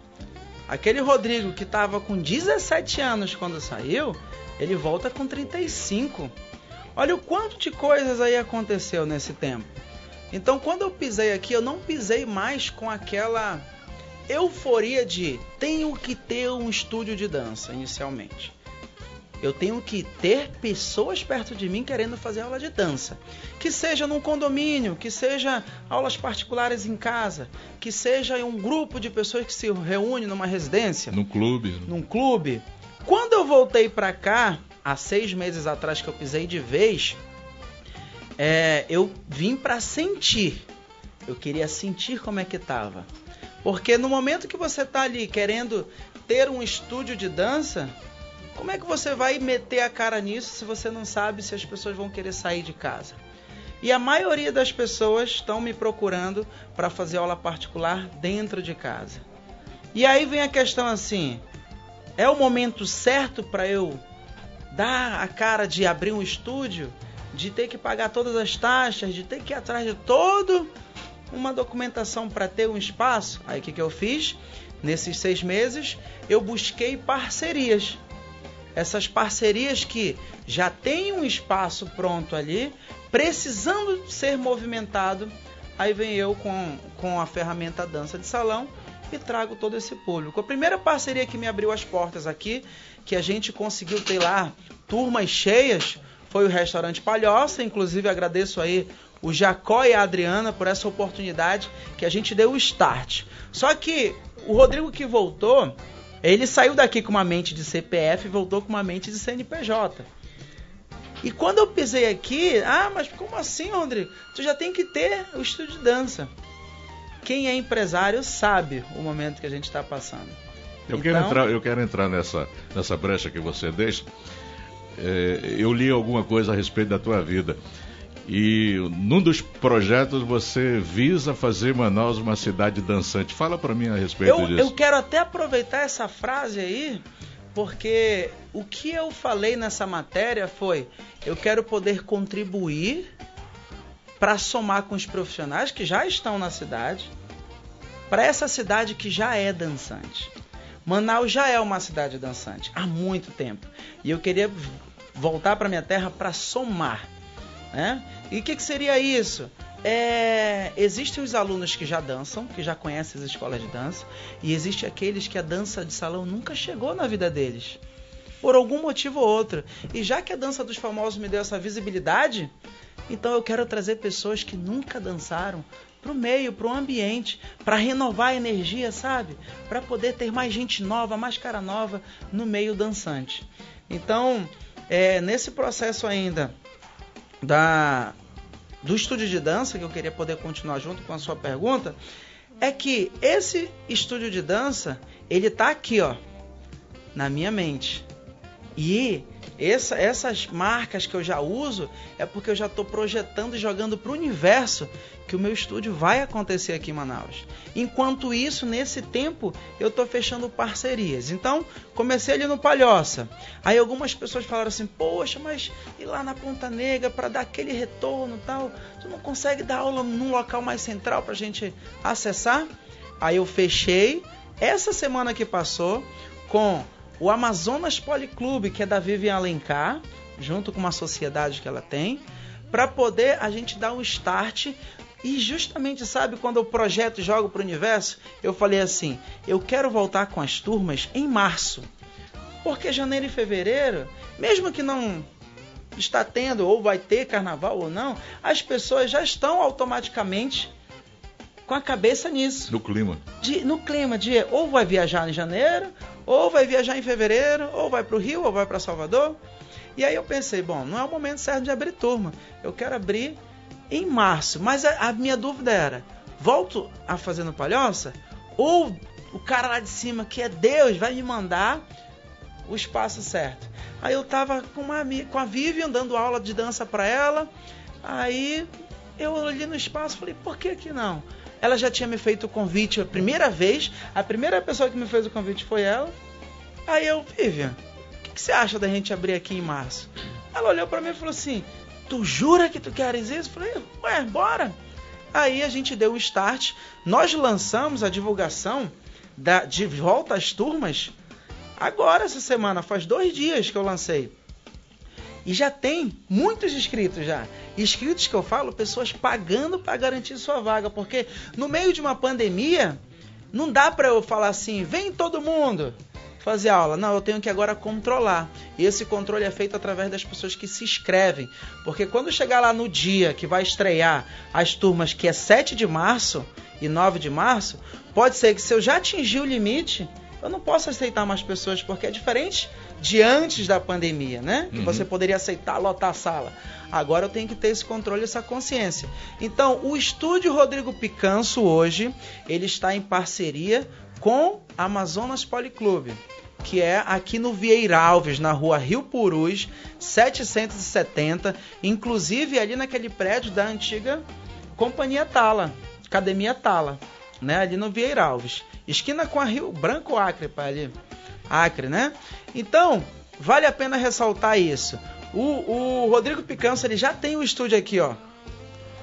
Aquele Rodrigo que estava com 17 anos quando saiu, ele volta com 35. Olha o quanto de coisas aí aconteceu nesse tempo. Então, quando eu pisei aqui, eu não pisei mais com aquela euforia de tenho que ter um estúdio de dança inicialmente. Eu tenho que ter pessoas perto de mim querendo fazer aula de dança. Que seja num condomínio, que seja aulas particulares em casa, que seja em um grupo de pessoas que se reúne numa residência, No clube. num clube. Quando eu voltei pra cá, há seis meses atrás que eu pisei de vez, é, eu vim pra sentir. Eu queria sentir como é que tava. Porque no momento que você tá ali querendo ter um estúdio de dança, como é que você vai meter a cara nisso se você não sabe se as pessoas vão querer sair de casa? E a maioria das pessoas estão me procurando para fazer aula particular dentro de casa. E aí vem a questão assim: é o momento certo para eu dar a cara de abrir um estúdio, de ter que pagar todas as taxas, de ter que ir atrás de todo uma documentação para ter um espaço. Aí o que, que eu fiz? Nesses seis meses, eu busquei parcerias. Essas parcerias que já têm um espaço pronto ali, precisando ser movimentado, aí vem eu com, com a ferramenta dança de salão e trago todo esse público. A primeira parceria que me abriu as portas aqui, que a gente conseguiu ter lá turmas cheias, foi o restaurante Palhoça. Inclusive agradeço aí o Jacó e a Adriana por essa oportunidade que a gente deu o start. Só que o Rodrigo que voltou, ele saiu daqui com uma mente de CPF e voltou com uma mente de CNPJ. E quando eu pisei aqui, ah, mas como assim, Rodrigo? Tu já tem que ter o estúdio de dança. Quem é empresário sabe o momento que a gente está passando. Eu, quero Então- entrar, eu quero entrar nessa, nessa brecha que você deixa. É, eu li alguma coisa a respeito da tua vida. E num dos projetos você visa fazer Manaus uma cidade dançante. Fala para mim a respeito Eu, disso. eu quero até aproveitar essa frase aí, porque o que eu falei nessa matéria foi: eu quero poder contribuir para somar com os profissionais que já estão na cidade, para essa cidade que já é dançante. Manaus já é uma cidade dançante há muito tempo. E eu queria voltar para minha terra para somar. Né? E o que, que seria isso? É, existem os alunos que já dançam, que já conhecem as escolas de dança, e existe aqueles que a dança de salão nunca chegou na vida deles, por algum motivo ou outro. E já que a dança dos famosos me deu essa visibilidade, então eu quero trazer pessoas que nunca dançaram para o meio, para o ambiente, para renovar a energia, sabe? Para poder ter mais gente nova, mais cara nova no meio dançante. Então, é, nesse processo ainda da do estúdio de dança, que eu queria poder continuar junto com a sua pergunta, é que esse estúdio de dança, ele tá aqui, ó, na minha mente. E essa- essas marcas que eu já uso é porque eu já estou projetando e jogando para o universo que o meu estúdio vai acontecer aqui em Manaus. Enquanto isso, nesse tempo, eu estou fechando parcerias. Então, comecei ali no Palhoça. Aí algumas pessoas falaram assim: Poxa, mas ir lá na Ponta Negra para dar aquele retorno e tal, tu não consegue dar aula num local mais central para a gente acessar? Aí eu fechei essa semana que passou com o Amazonas Policlube, que é da Vivian Alencar, junto com uma sociedade que ela tem, para poder a gente dar um start. E justamente, sabe, quando o projeto joga para o universo, eu falei assim: eu quero voltar com as turmas em março. Porque janeiro e fevereiro, mesmo que não está tendo ou vai ter carnaval ou não, as pessoas já estão automaticamente com a cabeça nisso No clima. de- no clima de ou vai viajar em janeiro, ou vai viajar em fevereiro, ou vai para o Rio, ou vai para Salvador. E aí eu pensei, bom, não é o momento certo de abrir turma. Eu quero abrir em março. Mas a, a minha dúvida era, volto a fazer no Palhoça? Ou o cara lá de cima, que é Deus, vai me mandar o espaço certo? Aí eu tava com, uma, com a Vivian dando aula de dança para ela. Aí eu olhei no espaço e falei, por que que não? Ela já tinha me feito o convite a primeira vez. A primeira pessoa que me fez o convite foi ela. Aí eu, Vivian, o que, que você acha da gente abrir aqui em março? Ela olhou pra mim e falou assim: Tu jura que tu queres isso? Eu falei, ué, bora. Aí a gente deu o start. Nós lançamos a divulgação da, de volta às turmas agora, essa semana. Faz dois dias que eu lancei. E já tem muitos inscritos já. Inscritos que eu falo, pessoas pagando para garantir sua vaga, porque no meio de uma pandemia não dá para eu falar assim, vem todo mundo fazer aula. Não, eu tenho que agora controlar. E esse controle é feito através das pessoas que se inscrevem, porque quando chegar lá no dia que vai estrear as turmas, que é 7 de março e 9 de março, pode ser que se eu já atingir o limite, eu não posso aceitar mais pessoas, porque é diferente de antes da pandemia, né? Que Uhum. você poderia aceitar lotar a sala. Agora eu tenho que ter esse controle, essa consciência. Então, o estúdio Rodrigo Picanso hoje, ele está em parceria com Amazonas Policlube, que é aqui no Vieira Alves, na rua Rio Purus, 770, inclusive ali naquele prédio da antiga Companhia Tala, Academia Tala, né? Ali no Vieira Alves. Esquina com a Rio Branco Acre, pai, ali. Acre, né? Então, vale a pena ressaltar isso. O, o Rodrigo Picança ele já tem o estúdio aqui, ó.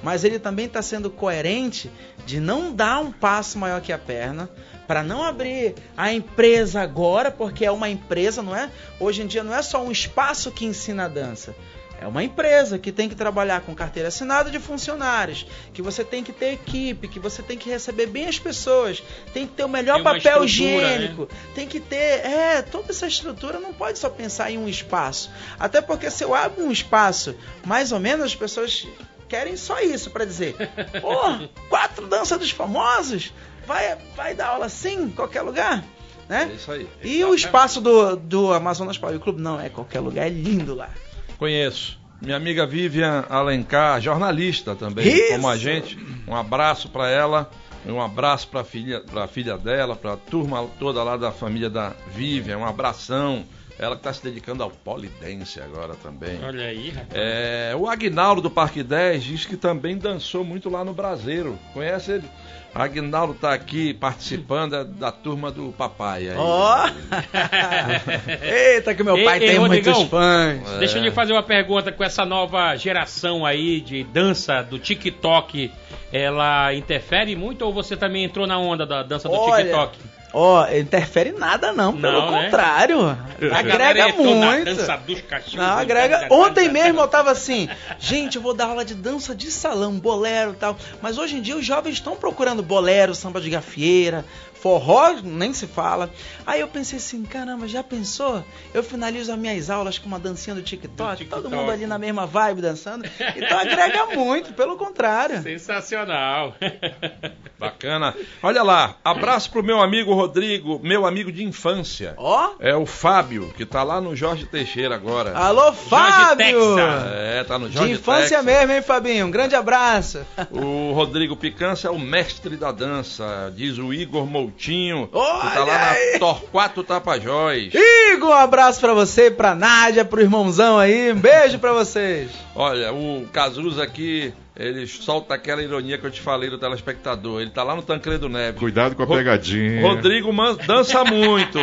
Mas ele também está sendo coerente de não dar um passo maior que a perna, para não abrir a empresa agora, porque é uma empresa, não é? Hoje em dia não é só um espaço que ensina dança. É uma empresa que tem que trabalhar com carteira assinada de funcionários, que você tem que ter equipe, que você tem que receber bem as pessoas, tem que ter o melhor papel estrutura, né? higiênico, tem que ter, é, toda essa estrutura não pode só pensar em um espaço. Até porque se eu abro um espaço, mais ou menos as pessoas querem só isso para dizer, pô, quatro danças dos famosos, vai, vai dar aula assim, em qualquer lugar, né? É isso aí. E o espaço do, do Amazonas Power Club não é qualquer lugar, é lindo lá. Conheço. Minha amiga Vivian Alencar, jornalista também, Isso. como a gente. Um abraço para ela, um abraço para filha, pra filha dela, para a turma toda lá da família da Vivian, um abração. Ela que está se dedicando ao polidense agora também. Olha aí, rapaz. É, o Agnaldo do Parque 10 diz que também dançou muito lá no Brasileiro. Conhece ele? Agnaldo está aqui participando é da turma do papai. aí. Ó! Eita, que meu Ei, pai ei, tem Rodrigão. muitos fãs. É. Deixa eu lhe fazer uma pergunta com essa nova geração aí de dança do TikTok. Ela interfere muito ou você também entrou na onda da dança do Olha, TikTok? Ó, interfere nada não, pelo Não, né? contrário. Galera Agrega muito. dança dos cachorros. Não, agrega. Ontem mesmo eu tava assim, gente, eu vou dar aula de dança de salão, bolero e tal. Mas hoje em dia os jovens estão procurando bolero, samba de gafieira, forró, nem se fala. Aí eu pensei assim, caramba, já pensou? Eu finalizo as minhas aulas com uma dancinha do TikTok, Do TikTok. todo mundo ali na mesma vibe dançando. Então agrega muito, pelo contrário. Sensacional. Bacana. Olha lá, abraço pro meu amigo Rodrigo, meu amigo de infância. Ó, É o Fábio, que tá lá no Jorge Teixeira agora. alô Fábio! É, tá no Jorge De infância Texas. mesmo, hein, Fabinho? Um grande abraço. O Rodrigo Picança é o mestre da dança, diz o Igor Moutinho, que Olha tá lá aí. na Torquato Tapajós. Igor, um abraço pra você, pra Nádia, pro irmãozão aí. Um beijo pra vocês. Olha, o Cazuza aqui, ele solta aquela ironia que eu te falei do telespectador. Ele tá lá no Tancredo Neves. Cuidado com a pegadinha. Rodrigo dança muito,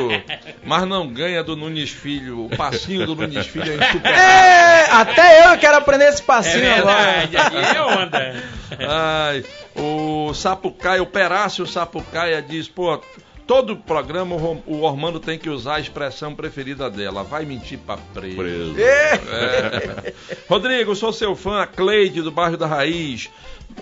mas não ganha do Nunes Filho. O passinho do Nunes Filho é insuperável. É, até eu quero aprender esse É passinho agora. verdade, aí é onda. Ai, o Sapucaia, o Perácio Sapucaia diz, pô, todo programa o Ormando tem que usar a expressão preferida dela. Vai mentir pra preso. Preso. É. Rodrigo, sou seu fã, a Cleide do bairro da Raiz.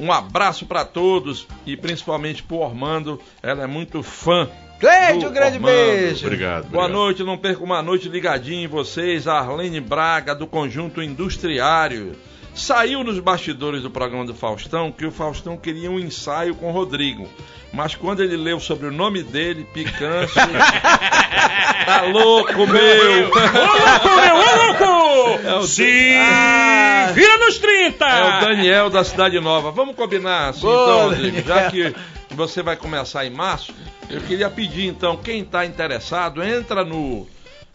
Um abraço pra todos e principalmente pro Ormando. Ela é muito fã. Cleide, um grande Ormando. beijo. Obrigado. Boa obrigado. noite, não perca uma noite ligadinho em vocês. A Arlene Braga, do Conjunto Industriário. Saiu nos bastidores do programa do Faustão que o Faustão queria um ensaio com o Rodrigo. Mas quando ele leu sobre o nome dele, Picâncio. tá louco, meu! Ô louco, meu, ô louco! É o- Se Ah. vira nos 30! É o Daniel da Cidade Nova. Vamos combinar assim, Boa, então, Rodrigo. Já que você vai começar em março, eu queria pedir então, quem está interessado, entra no,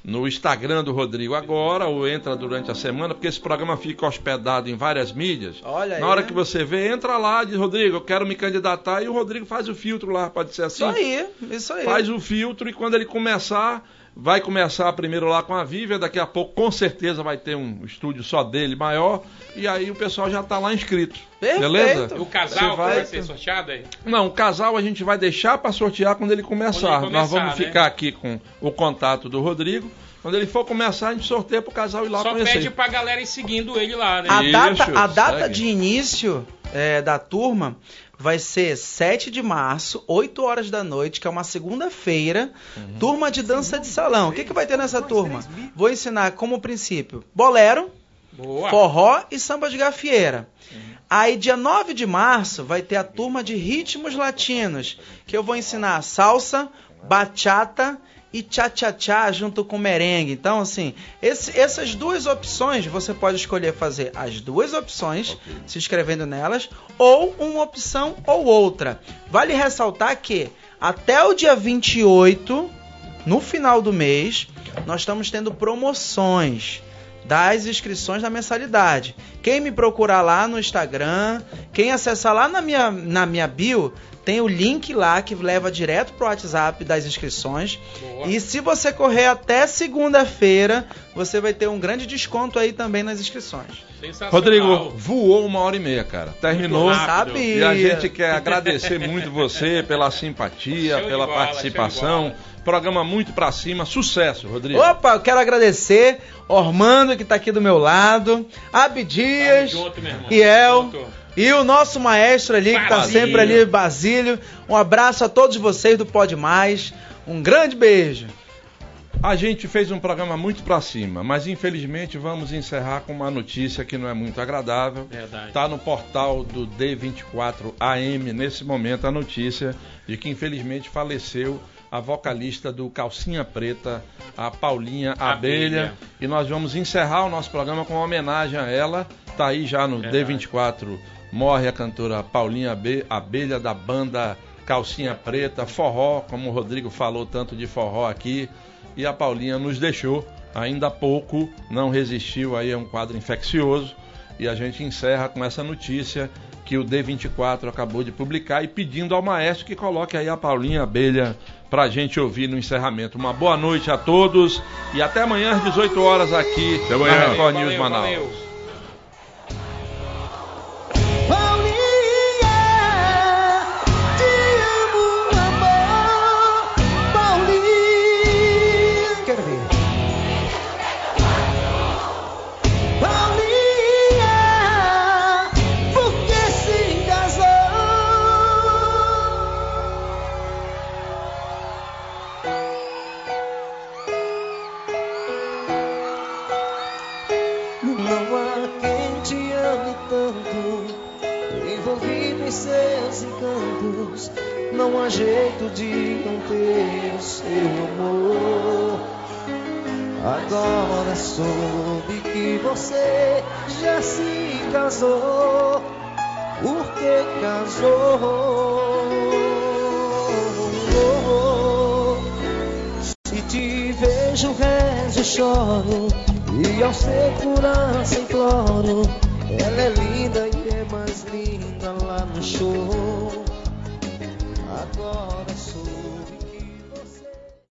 no Instagram do Rodrigo agora, ou entra durante a semana, porque esse programa fica hospedado em várias mídias. Olha Na aí. hora que você vê, entra lá, diz, Rodrigo, eu quero me candidatar, e o Rodrigo faz o filtro lá, pode ser assim? Isso aí, isso aí. Faz o filtro e quando ele começar, vai começar primeiro lá com a Vivian, daqui a pouco com certeza vai ter um estúdio só dele maior, e aí o pessoal já tá lá inscrito. Perfeito. Beleza? O casal vai... vai- ser sorteado aí? Não, o casal a gente vai deixar para sortear quando ele começar. Quando ele Nós começar, vamos né? ficar aqui com o contato do Rodrigo. Quando ele for começar, a gente sorteia pro casal ir lá Só conhecer. pede pra galera ir seguindo ele lá, né? A Isso, data, a data segue. de início é, da turma vai ser 7 de março, 8 horas da noite, que é uma segunda-feira, Uhum. turma de dança de salão. O que, que vai ter nessa turma? Vou ensinar como princípio bolero, Boa. forró e samba de gafieira. Aí, dia 9 de março, vai ter a turma de ritmos latinos, que eu vou ensinar salsa, bachata e tchá-tchá-tchá junto com merengue. Então, assim, esse- essas duas opções, você pode escolher fazer as duas opções, se inscrevendo nelas, ou uma opção ou outra. Vale ressaltar que até o dia 28, no final do mês, nós estamos tendo promoções. Das inscrições da mensalidade. Quem me procurar lá no Instagram, quem acessar lá na minha, na minha bio, tem o link lá que leva direto pro WhatsApp das inscrições. Boa. E se você correr até segunda-feira, você vai ter um grande desconto aí também nas inscrições. Rodrigo, voou uma hora e meia, cara. Terminou. E a gente quer agradecer muito você pela simpatia, pela bola, show participação. Programa muito pra cima. Sucesso, Rodrigo. Opa, eu quero agradecer Ormando, que tá aqui do meu lado, Abdias, junto, meu irmão. e e o nosso maestro ali, que tá Basílio. sempre ali, Basílio. Um abraço a todos vocês do Pode Mais. Um grande beijo. A gente fez um programa muito pra cima, mas infelizmente vamos encerrar com uma notícia que não é muito agradável. Verdade. Está no portal do D24 AM nesse momento a notícia de que infelizmente faleceu a vocalista do Calcinha Preta, a Paulinha Abelha. Abelha. E nós vamos encerrar o nosso programa com uma homenagem a ela. Tá aí já no Verdade. D24 morre a cantora Paulinha Abe- Abelha da banda Calcinha Preta, forró, como o Rodrigo falou tanto de forró aqui. E a Paulinha nos deixou ainda há pouco, não resistiu aí a um quadro infeccioso. E a gente encerra com essa notícia que o D24 acabou de publicar e pedindo ao maestro que coloque aí a Paulinha Abelha pra gente ouvir no encerramento. Uma boa noite a todos e até amanhã às 18 horas aqui Até amanhã. na Record Valeu, News Manaus. valeu. Jeito de não ter o seu amor. Agora soube que você já se casou. Por que casou? Se te vejo, rezo e choro. E ao segurança imploro. Ela é linda e é mais linda lá no show. Agora sou